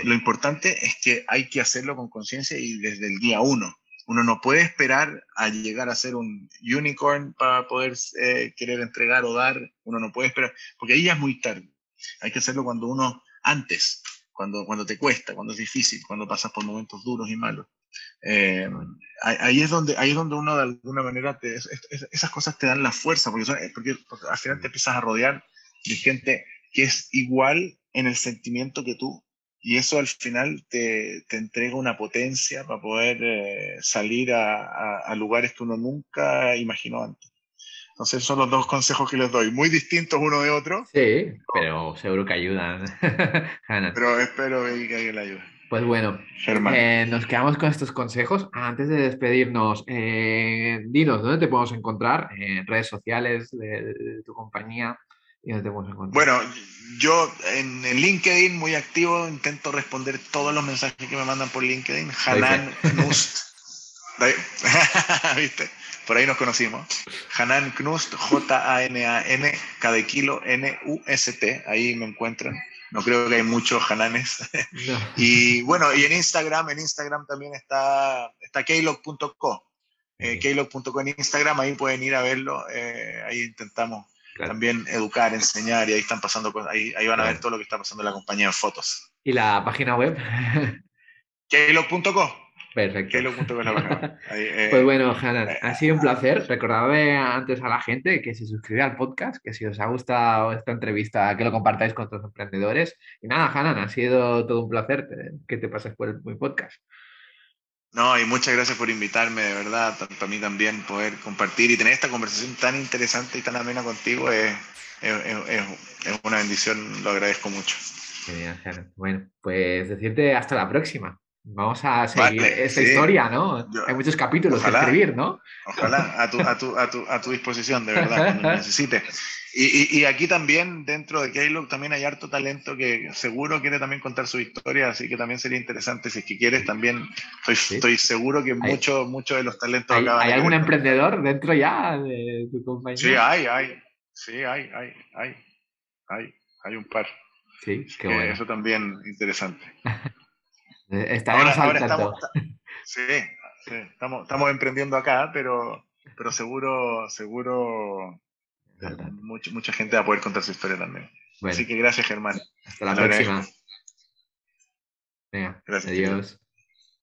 Lo importante es que hay que hacerlo con conciencia y desde el día uno. Uno no puede esperar a llegar a ser un unicorn para poder querer entregar o dar. Uno no puede esperar, porque ahí ya es muy tarde. Hay que hacerlo cuando uno, antes, cuando, cuando te cuesta, cuando es difícil, cuando pasas por momentos duros y malos. Eh, ahí, es donde, ahí es donde uno de alguna manera, te, esas cosas te dan la fuerza, porque, porque, al final te empiezas a rodear de gente que es igual en el sentimiento que tú, y eso al final te, te entrega una potencia para poder eh, salir a, a, lugares que uno nunca imaginó antes. Entonces son los dos consejos que les doy, muy distintos uno de otro. Sí, pero seguro que ayudan. pero espero que alguien le ayude. Pues bueno, eh, nos quedamos con estos consejos. Antes de despedirnos, eh, dinos, ¿dónde te podemos encontrar? En redes sociales de, tu compañía. ¿Y dónde te podemos encontrar? Bueno, yo en, LinkedIn muy activo, intento responder todos los mensajes que me mandan por LinkedIn. Hanan Nust. ¿Viste? por ahí nos conocimos. Hanan Knust, J-A-N-A-N, cada kilo N-U-S-T, ahí me encuentran. No creo que hay muchos Hananes. y bueno, y en Instagram, en Instagram también está, está keylog.co. Eh, keylog.co en Instagram, ahí pueden ir a verlo. Eh, ahí intentamos también educar, enseñar y ahí están pasando cosas. Ahí, ahí van a ver todo lo que está pasando en la compañía en fotos. ¿Y la página web? keylog.co. Perfecto. Eh, pues bueno, Hanan, eh, ha sido un placer. Recordad antes a la gente que se suscriba al podcast, que si os ha gustado esta entrevista, que lo compartáis con otros emprendedores. Y nada, Hanan, ha sido todo un placer que te pases por mi podcast. No, y muchas gracias por invitarme, de verdad, tanto a mí también poder compartir y tener esta conversación tan interesante y tan amena contigo es, es una bendición, lo agradezco mucho. Genial. Bueno, pues decirte hasta la próxima. Vamos a seguir esta historia, ¿no? Hay muchos capítulos que escribir, ¿no? Ojalá, a tu, a tu, a tu, a tu disposición, de verdad, cuando necesites. Y, y, aquí también, dentro de Keylog, también hay harto talento que seguro quiere también contar su historia, así que también sería interesante, si es que quieres, también estoy, estoy seguro que muchos mucho de los talentos... ¿Hay, ¿hay algún emprendedor dentro ya de tu compañía? Sí, hay, hay. Sí, hay, hay, hay. Hay, hay un par. Sí, qué bueno. Eso también interesante. Estaremos ahora, estamos, sí, estamos, estamos emprendiendo acá, pero, pero seguro, seguro mucha, mucha gente va a poder contar su historia también. Así que gracias, Germán. Hasta la próxima. Venga, gracias. Adiós.